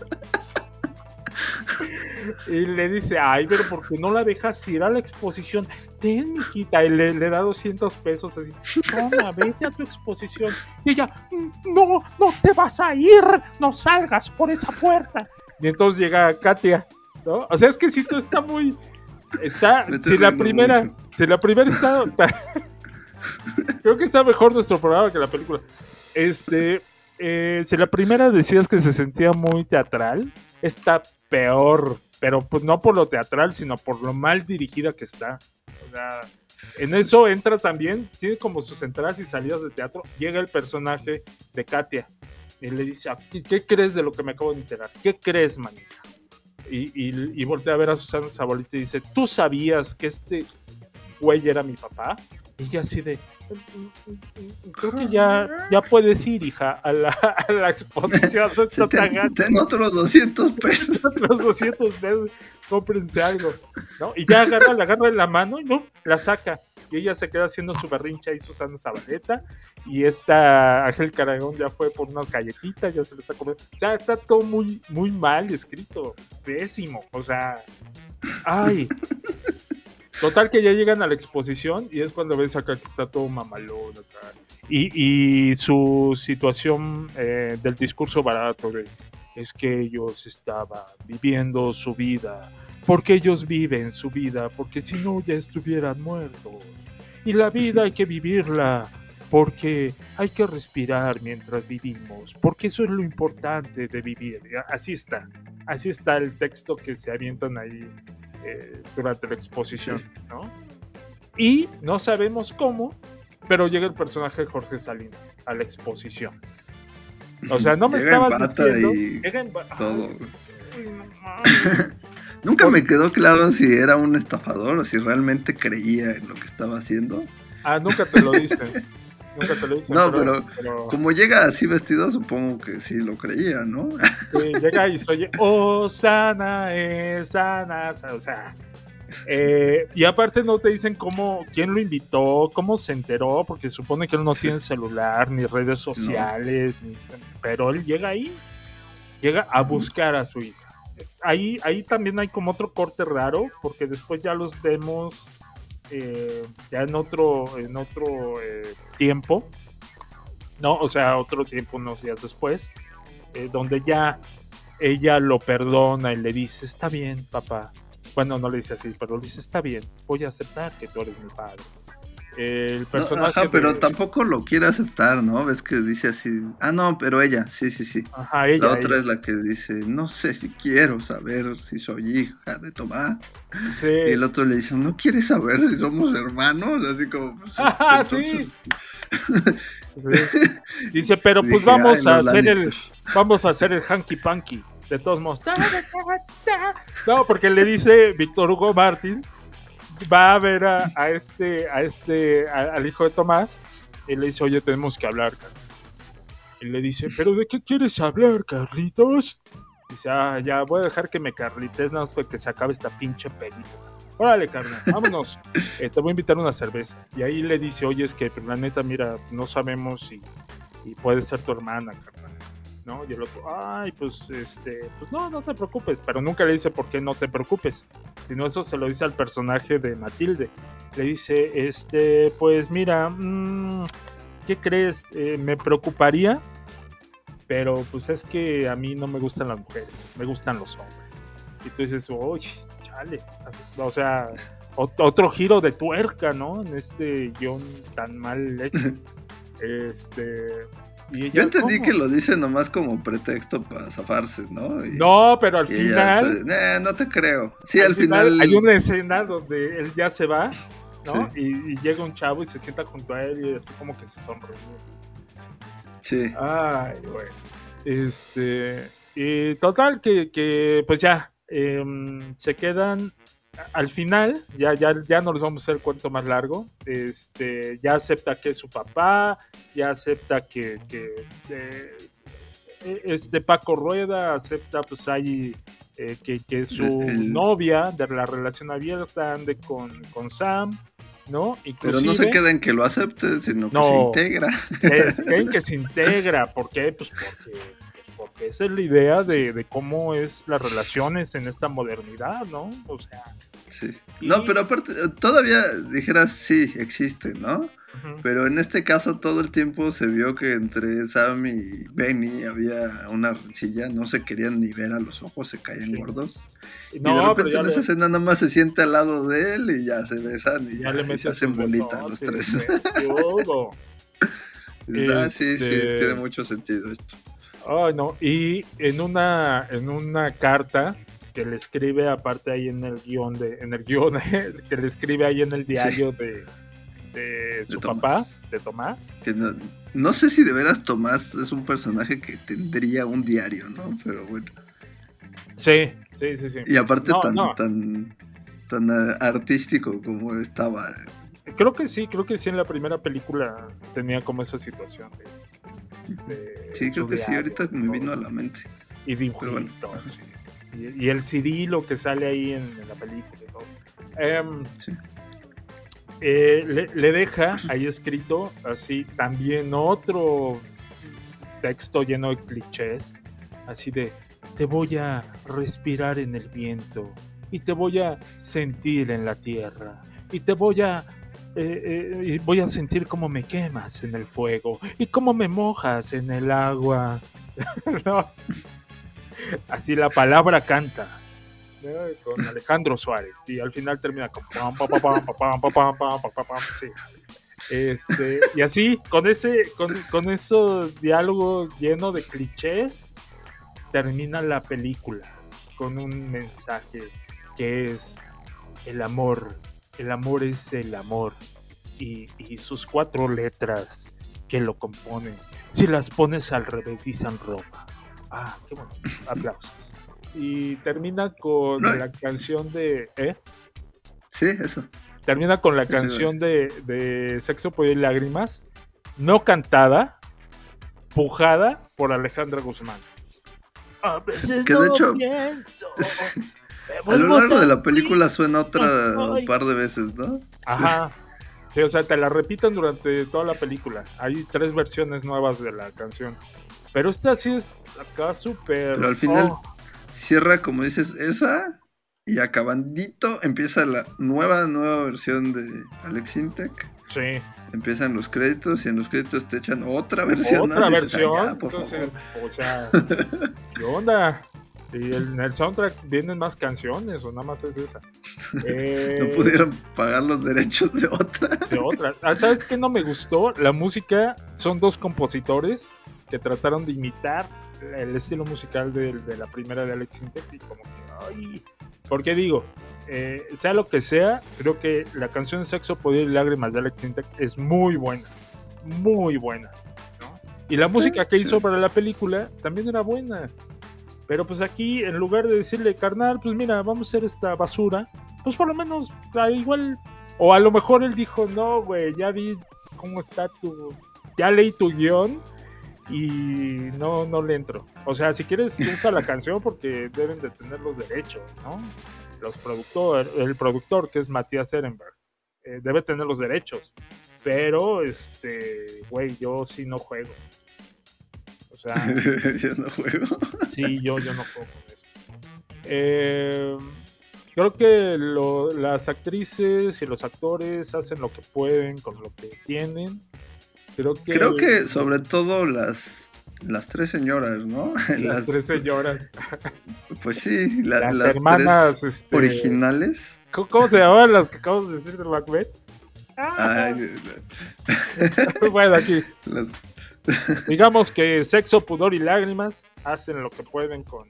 Y le dice, ay, pero ¿por qué no la dejas ir a la exposición? Ten, mijita. Y le, le da 200 pesos así. Toma, vete a tu exposición. Y ella, "Mm, no, no te vas a ir. No salgas por esa puerta. Y entonces llega Katia, ¿no? O sea, es que si tú está muy... Está, si la primera, mucho. si la primera está... Creo que está mejor nuestro programa que la película. Este, eh, si la primera decías que se sentía muy teatral, está peor, pero pues no por lo teatral, sino por lo mal dirigida que está. O sea, en eso entra también, tiene como sus entradas y salidas de teatro. Llega el personaje de Katia y le dice, "Ah, ¿qué, crees de lo que me acabo de enterar? ¿Qué crees, manita? Y, y, voltea a ver a Susana Zabolita y dice, ¿tú sabías que este güey era mi papá? Y ella así de, creo que ya, ya puedes ir, hija, a la, [laughs] a la exposición. No está tan ten otros 200 pesos. [laughs] otros 200 pesos, cómprense algo, ¿no? Y ya agarra, la agarra en la mano y no, la saca. Y ella se queda haciendo su berrincha y Susana Zabaleta. Y esta Ángel Caragón ya fue por unas galletitas, ya se le está comiendo. O sea, está todo muy, muy mal escrito, pésimo. O sea, ay. Total que ya llegan a la exposición y es cuando ves acá que está todo mamalón acá. Y, y su situación eh, del discurso barato de es que ellos estaban viviendo su vida, porque ellos viven su vida, porque si no ya estuvieran muertos. Y la vida hay que vivirla, porque hay que respirar mientras vivimos, porque eso es lo importante de vivir. Así está, así está el texto que se avientan ahí eh, durante la exposición, ¿no? Y no sabemos cómo, pero llega el personaje de Jorge Salinas a la exposición. O sea, no me Llega estabas diciendo. y llega en ba- todo. Ay, no mames. [laughs] Nunca me quedó claro si era un estafador o si realmente creía en lo que estaba haciendo. Ah, nunca te lo dicen. [laughs] Nunca te lo. No, pero, Como llega así vestido, supongo que sí lo creía, ¿no? sí, llega y se oye, oh, sana, es sana. O sea. eh, y aparte no te dicen cómo, quién lo invitó, cómo se enteró, porque supone que él no tiene celular, ni redes sociales, ni- pero él llega ahí, llega a buscar a su hija. Ahí, ahí también hay como otro corte raro, porque después ya los vemos eh, ya en otro, en otro eh, tiempo, ¿no? O sea, otro tiempo, unos días después, eh, donde ya ella lo perdona y le dice, está bien, papá. Bueno, no le dice así, pero le dice, está bien, voy a aceptar que tú eres mi padre. El No, personaje ajá, pero de- tampoco lo quiere aceptar, ¿no? Ves que dice así. Ah, no, pero ella, sí, sí, sí. Ajá, ella, la otra ella. es la que dice, no sé si quiero saber si soy hija de Tomás. Sí. Y el otro le dice, ¿no quieres saber si somos hermanos? Así como... pues, [laughs] Ajá, Sí. [laughs] Dice, pero pues Dije, vamos "Ay, a hacer el Lannister". [laughs] vamos a hacer el hanky panky. De todos modos. No, porque le dice Víctor Hugo Martín va a ver a, a este a este al hijo de Tomás y le dice, "Oye, tenemos que hablar." Carlos". Y le dice, "¿Pero de qué quieres hablar, Carlitos?" Dice, "Ah, ya voy a dejar que me carlites nada más para que se acabe esta pinche película." Órale, carnal, vámonos. Eh, te voy a invitar una cerveza. Y ahí le dice, oye, es que pues, la neta, mira, no sabemos si, y puede ser tu hermana, carnal. ¿No? Y el otro, ay, pues, este, pues no, no te preocupes. Pero nunca le dice por qué no te preocupes. Sino eso se lo dice al personaje de Matilde. Le dice, este, pues mira, mm, ¿qué crees? Eh, me preocuparía, pero pues es que a mí no me gustan las mujeres, me gustan los hombres. Y tú dices, uy, chale. O sea, ot- otro giro de tuerca, ¿no? En este guion tan mal hecho. [laughs] Este. Y ella, Yo entendí ¿cómo? que lo dice nomás como pretexto para zafarse, ¿no? Y- No, pero al final. se- "Eh, no te creo. Sí, al, final... hay una escena donde él ya se va, ¿no? Y, y llega un chavo y se sienta junto a él y así como que se sonríe. Sí. Ay, güey. Este, y total, que, que pues ya, em, se quedan al final, ya, ya, ya no les vamos a hacer el cuento más largo, este, ya acepta que es su papá, ya acepta que, que eh, este Paco Rueda acepta pues ahí eh, que, que su El- novia de la relación abierta ande con, con Sam, ¿no? Pero no se queda en que lo acepte, sino que No. se integra. es, que se integra. ¿Por qué? Pues porque, porque esa es la idea de, de cómo es las relaciones en esta modernidad, ¿no? O sea, Sí. Y- No, pero aparte, todavía dijeras sí, existe, ¿no? Pero en este caso todo el tiempo se vio que entre Sam y Benny había una rencilla, no se querían ni ver a los ojos, se caían Sí. gordos. y de repente en le, esa escena nada más se siente al lado de él y ya se besan y ya ya, le y se hacen bolita los tres. [laughs] Ah, sí, sí, Este- tiene mucho sentido esto. Ay, no. Y en una, en una carta que le escribe aparte ahí en el guion de, en el guion [laughs] que le escribe ahí en el diario de, de su papá, de Tomás. Que no, no sé si de veras Tomás es un personaje que tendría un diario, ¿no? Pero bueno. Sí, sí, sí, sí. Y aparte No, tan, no. tan, tan artístico como estaba. Creo que sí, creo que sí en la primera película tenía como esa situación de, de Sí, creo que sí, ahorita me vino a la mente. Y Pero bueno. dibujitos, sí. Y, y el Cirilo que sale ahí en, en la película. todo. Em, Sí. eh, le, le deja ahí escrito así también otro texto lleno de clichés, así de te voy a respirar en el viento y te voy a sentir en la tierra y te voy a eh, eh, y voy a sentir cómo me quemas en el fuego y cómo me mojas en el agua. [laughs] No. Así la palabra canta. Con Alejandro Suárez. Y al final termina con pam, sí. Este, y así, con ese, con, con de clichés, termina la película con un mensaje que es el amor. El amor es el amor. Y, y sus cuatro letras que lo componen. Si las pones al revés, dicen Roma. Ah, qué bueno. Aplausos. Y termina con No, la canción de. ¿Eh? Sí, eso. Termina con la Sí, sí, canción de, de Sexo, Poder y Lágrimas. No cantada, pujada por Alejandra Guzmán. A veces Que de no hecho- pienso, [laughs] A lo largo de la película suena otra un par de veces, ¿no? Ajá. Sí, o sea, te la repiten durante toda la película. Hay tres versiones nuevas de la canción. Pero esta sí es acá súper. Pero al final- oh, Cierra, como dices, esa y acabandito empieza la nueva, nueva versión de Alex Intec. sí, Empiezan los créditos y en los créditos te echan otra versión. otra ¿no? Dices, "Ay, versión. ya, por entonces, favor". o sea, [laughs] ¿qué onda? Y el- en el soundtrack vienen más canciones o nada más es esa. [laughs] Eh, No pudieron pagar los derechos de otra. de otra. Ah, ¿Sabes qué no me gustó? La música son dos compositores que trataron de imitar el estilo musical de, de la primera de Alex Intec y como que, ay, porque digo, eh, sea lo que sea, creo que la canción Sexo, Poder y Lágrimas de Alex Intec es muy buena, muy buena, ¿no? Y la música que sí. hizo para la película también era buena. Pero pues aquí, en lugar de decirle, carnal, pues mira, vamos a hacer esta basura, pues por lo menos, ah, igual, o a lo mejor él dijo, no, güey, ya vi cómo está tu, ya leí tu guion y no, no le entro. O sea, si quieres, usa la canción porque deben de tener los derechos, ¿no? Los productor, el productor, que es Matías Ehrenberg, eh, debe tener los derechos. Pero, este, güey, yo sí no juego. O sea, [laughs] Yo no juego. Sí, yo, yo no puedo con eso. Eh, creo que lo- las actrices y los actores hacen lo que pueden con lo que tienen. Creo que, Creo que sobre todo las, las tres señoras, ¿no? [laughs] las tres señoras, Pues sí, la- las, las, hermanas tres este, originales. ¿Cómo, cómo se llamaban las que acabamos de decir de Macbeth? Ah, Ay, [laughs] bueno, aquí. las- Digamos que sexo, pudor y lágrimas hacen lo que pueden con,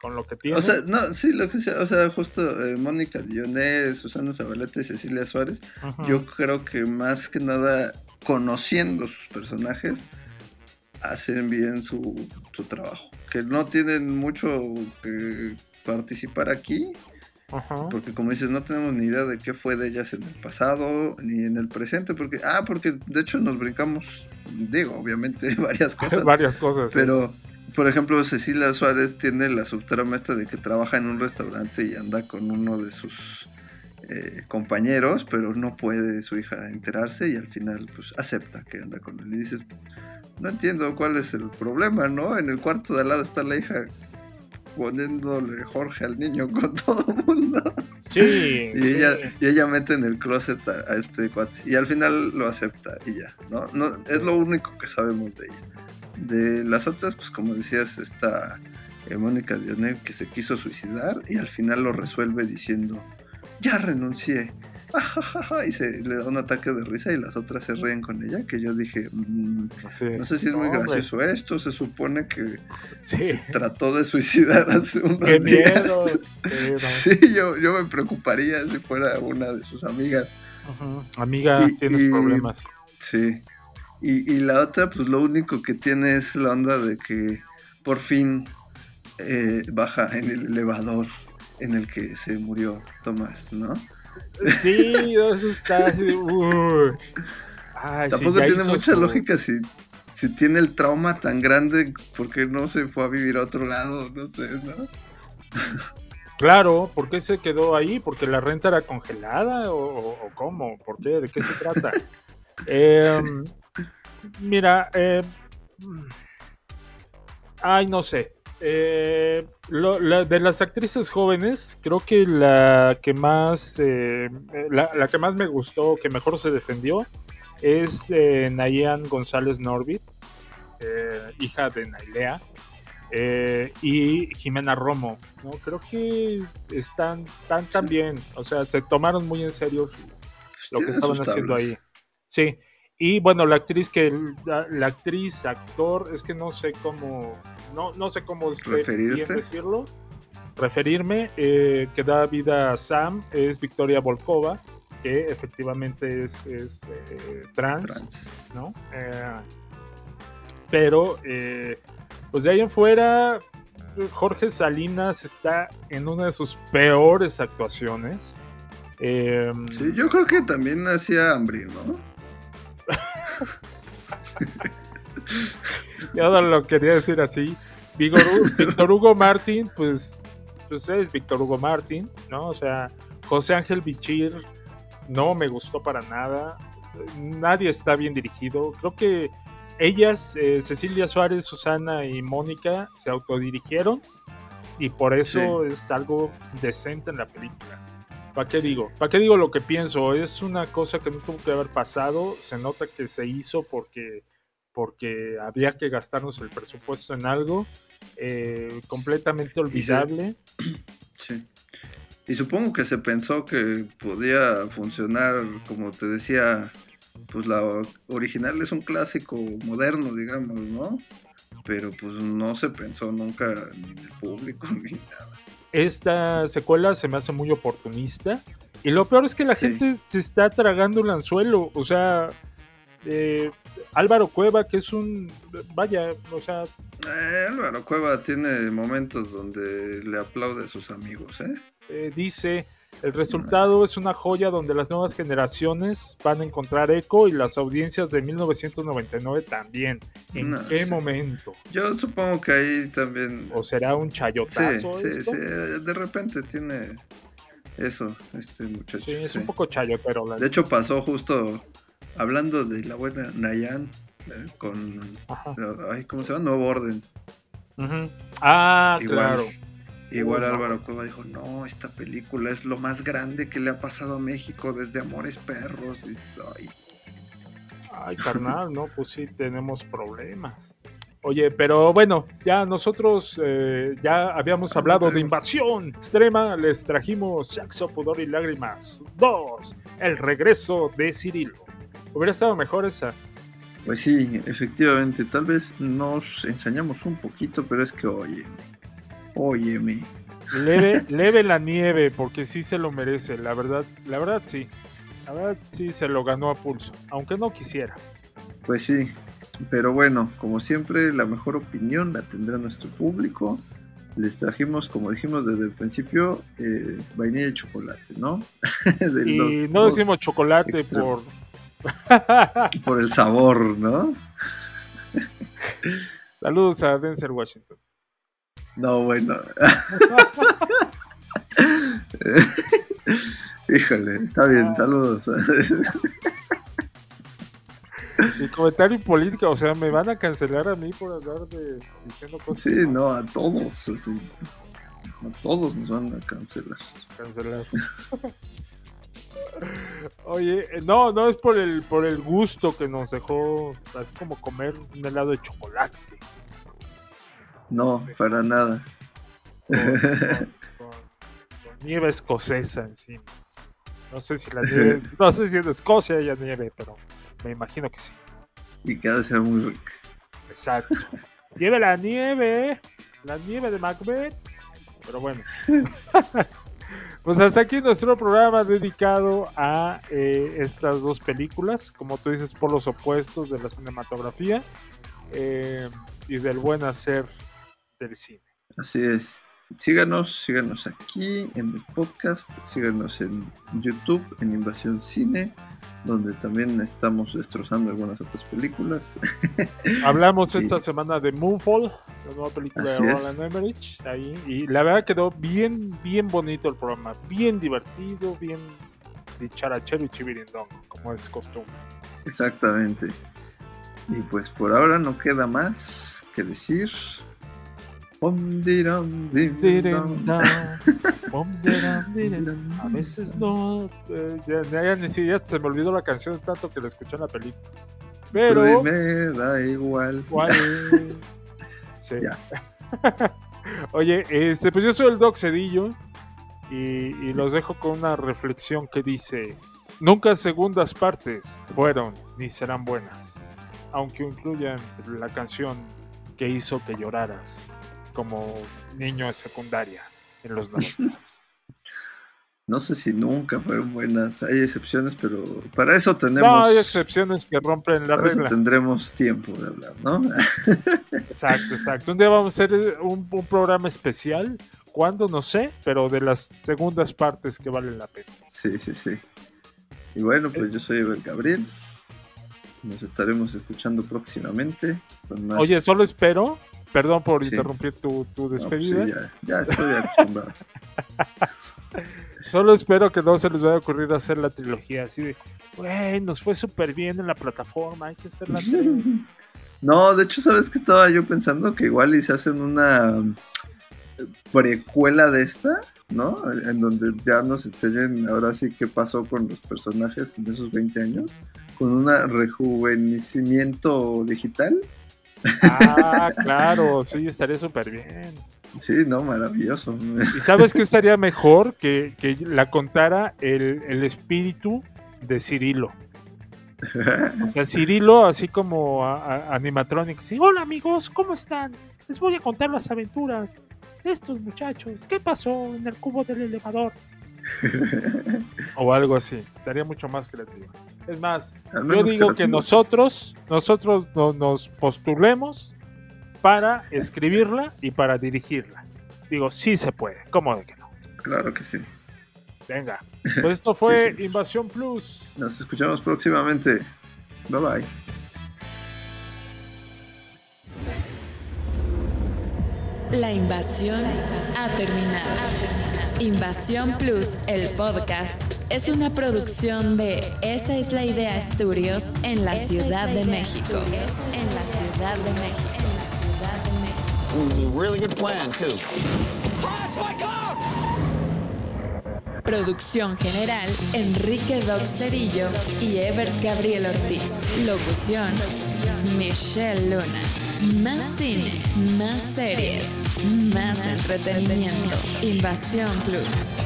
con lo que tienen. O sea, no, sí, lo que sea, o sea, justo eh, Mónica Dionés, Susana Zabaleta y Cecilia Suárez, yo creo que más que nada conociendo sus personajes, hacen bien su, su trabajo. Que no tienen mucho que participar aquí, Ajá. porque como dices, no tenemos ni idea de qué fue de ellas en el pasado ni en el presente, porque, ah, porque de hecho nos brincamos, digo, obviamente [laughs] varias [laughs] cosas, Varias cosas. sí. pero, por ejemplo, Cecilia Suárez tiene la subtrama esta de que trabaja en un restaurante y anda con uno de sus eh, compañeros, pero no puede su hija enterarse y al final pues acepta que anda con él. Y dices, no entiendo cuál es el problema, ¿no? En el cuarto de al lado está la hija poniéndole Jorge al niño [laughs] con todo el mundo. Sí, Y sí. ella, y ella mete en el closet a, a este cuate. Y al final lo acepta y ya, ¿no? no Es lo único que sabemos de ella. De las otras, pues como decías, está eh, Mónica Dionel que se quiso suicidar y al final lo resuelve diciendo, ya renuncié. [laughs] y se le da un ataque de risa y las otras se ríen con ella, que yo dije, "Mm, Sí. no sé si es muy gracioso esto, se supone que Sí. trató de suicidar [laughs] hace unos Qué días. miedo. [laughs] Sí, yo, yo me preocuparía si fuera una de sus amigas. Ujú. Amiga, Y- tienes y- problemas. Sí. Y, y la otra, pues lo único que tiene es la onda de que por fin eh, baja en el elevador en el que se murió Tomás, ¿no? Sí, eso está así de. Ay, Tampoco tiene mucha su- lógica si, si tiene el trauma tan grande, ¿por qué no se fue a vivir a otro lado? No sé, ¿no? Claro, ¿por qué se quedó ahí? ¿Porque la renta era congelada? ¿O, o- o cómo? ¿Por qué? ¿De qué se trata? [laughs] Em, mira, eh, ay, no sé. Eh, lo- la- de las actrices jóvenes, creo que la que más eh, la, la que más me gustó, que mejor se defendió, es eh, Nayan González Norbit, eh, hija de Nailea eh, y Jimena Romo. ¿no? Creo que están tan, tan bien. O sea, se tomaron muy en serio Pues lo que estaban haciendo ahí. Sí. Y bueno, la actriz que la, la actriz, actor, es que no sé cómo, no, no sé cómo decirlo, referirme, eh, que da vida a Sam es Victoria Volkova, que efectivamente es, es, eh, trans, Trans. ¿no? Eh, pero, pues de ahí en fuera, Jorge Salinas está en una de sus peores actuaciones. Eh, Sí, yo creo que también hacía hambre, ¿no? Yo no lo quería decir así. [laughs] Víctor Hugo Martín, pues, pues es Víctor Hugo Martín, ¿no? O sea, José Ángel Bichir no me gustó para nada. Nadie está bien dirigido. Creo que ellas, eh, Cecilia Suárez, Susana y Mónica, se autodirigieron y por eso es algo decente en la película. ¿Para qué digo? ¿Para qué digo lo que pienso? Es una cosa que no tuvo que haber pasado. Se nota que se hizo porque porque había que gastarnos el presupuesto en algo eh, completamente olvidable. [clears throat] Sí. Y supongo que se pensó que podía funcionar, como te decía, pues la original es un clásico moderno, digamos, ¿no? Pero pues no se pensó nunca ni en el público [laughs] ni nada. Esta secuela se me hace muy oportunista. Y lo peor es que la Sí. gente se está tragando el anzuelo. O sea, eh, Álvaro Cueva, que es un. Vaya, o sea, Eh, Álvaro Cueva tiene momentos donde le aplaude a sus amigos, ¿eh? eh, dice: el resultado es una joya donde las nuevas generaciones van a encontrar eco y las audiencias de 1999 también. ¿En No, qué sí. momento? Yo supongo que ahí también... ¿O será un chayotazo sí, esto? sí, de repente tiene eso, este muchacho. Sí, es sí. un poco chayotero. La De hecho pasó justo hablando de la buena Nayan eh, con Ajá. ay, ¿cómo se llama? Nuevo Orden. Ah, Igual, claro. Igual. Álvaro Cueva dijo, no, esta película es lo más grande que le ha pasado a México desde Amores Perros. Y dices, "Ay". Ay, carnal, no, pues sí tenemos problemas. Oye, pero bueno, ya nosotros eh, ya habíamos hablado de invasión extrema, les trajimos Sexo, Pudor y Lágrimas 2, el regreso de Cirilo. Hubiera estado mejor esa. Pues sí, efectivamente, tal vez nos ensañamos un poquito, pero es que oye, óyeme. Leve, [laughs] leve la nieve, porque sí se lo merece, la verdad, la verdad sí. La verdad sí se lo ganó a pulso, aunque no quisieras. Pues sí, Pero bueno, como siempre, la mejor opinión la tendrá nuestro público. Les trajimos, como dijimos desde el principio, eh, vainilla y chocolate, ¿no? [laughs] De Y los no decimos chocolate por. por el sabor, ¿no? [laughs] Saludos a Denzel Washington. No, bueno. [laughs] Híjole, está bien, saludos. Y comentario político, o sea, me van a cancelar a mí por andar de, diciendo cosas. Sí, no, a todos, así. A todos nos van a cancelar. Cancelar. [laughs] Oye, no, no es por el por el gusto que nos dejó, es como comer un helado de chocolate. No, para nada. con, [laughs] con- con nieve escocesa encima. No sé si la nieve, [laughs] no sé si en Escocia haya nieve, pero me imagino que sí. Y que ha de ser muy rica. Exacto. [laughs] Lleve la nieve, la nieve de Macbeth. Pero bueno. pues hasta aquí nuestro programa dedicado a eh, estas dos películas, como tú dices, por los opuestos de la cinematografía eh, y del buen hacer del cine. Así es. Síganos, síganos aquí en el podcast, síganos en YouTube, en Invasión Cine, donde también estamos destrozando algunas otras películas. [laughs] Hablamos Sí. esta semana de Moonfall, la nueva película Así de. Roland Emmerich, ahí, y la verdad quedó bien, bien bonito el programa, bien divertido, bien dicharachero y chivirindón, como es costumbre. Exactamente. Y pues por ahora no queda más que decir. A veces no, eh, ya, ya ni siquiera se me olvidó la canción tanto que la escuché en la película. Pero, dime, da igual. [laughs] [laughs] Oye, este, pues yo soy el Doc Cedillo y, y los dejo con una reflexión que dice: Nunca segundas partes fueron ni serán buenas, aunque incluyan la canción que hizo que lloraras como niño de secundaria en los 90. [laughs] No sé si nunca fueron buenas. Hay excepciones, pero para eso No, tenemos. hay excepciones que rompen la para eso regla. tendremos tiempo de hablar, ¿no? [laughs] Exacto, exacto. Un día vamos a hacer un, un programa especial. ¿Cuándo? No sé, pero de las segundas partes que valen la pena. Sí, sí, sí. Y bueno, pues yo soy Ever Gabriel. Nos estaremos escuchando próximamente. Con más... Oye, solo espero, perdón por Sí. interrumpir tu, tu No, pues sí, despedida, ya, ya estoy acostumbrado. [laughs] solo espero que no se les vaya a ocurrir hacer la trilogía así de, güey, nos fue súper bien en la plataforma, hay que hacer la trilogía. [laughs] No, de hecho, ¿sabes qué estaba yo pensando? Que igual y se hacen una precuela de esta, ¿no? En donde ya nos enseñen ahora sí qué pasó con los personajes en esos 20 años, con un rejuvenecimiento digital. Ah, claro, sí, estaría súper bien. Sí, no, maravilloso. ¿Y sabes qué estaría mejor? Que, que la contara el, el espíritu de Cirilo. O sea, Cirilo, así como a- a- animatronic. Sí, Hola amigos, ¿cómo están? Les voy a contar las aventuras de estos muchachos. ¿Qué pasó en el cubo del elevador? [laughs] o algo así. Estaría mucho más creativo. Es más, yo digo que nosotros, nosotros no- nos postulemos para escribirla y para dirigirla. Digo, sí se puede. ¿Cómo de que no? Claro que sí. Venga. Pues esto fue [laughs] Sí, sí. Invasión Plus. Nos escuchamos próximamente. Bye bye. La invasión ha terminado. Invasión Plus, el podcast, es una producción de Esa es la idea Estudios en la Ciudad de México. En la Ciudad de México. En la Ciudad de México. It was a really good plan, too. Producción general, Enrique Doc Cedillo y Ebert Gabriel Ortiz. Locución, Michelle Luna. Más cine, más series, más entretenimiento. Invasión Plus.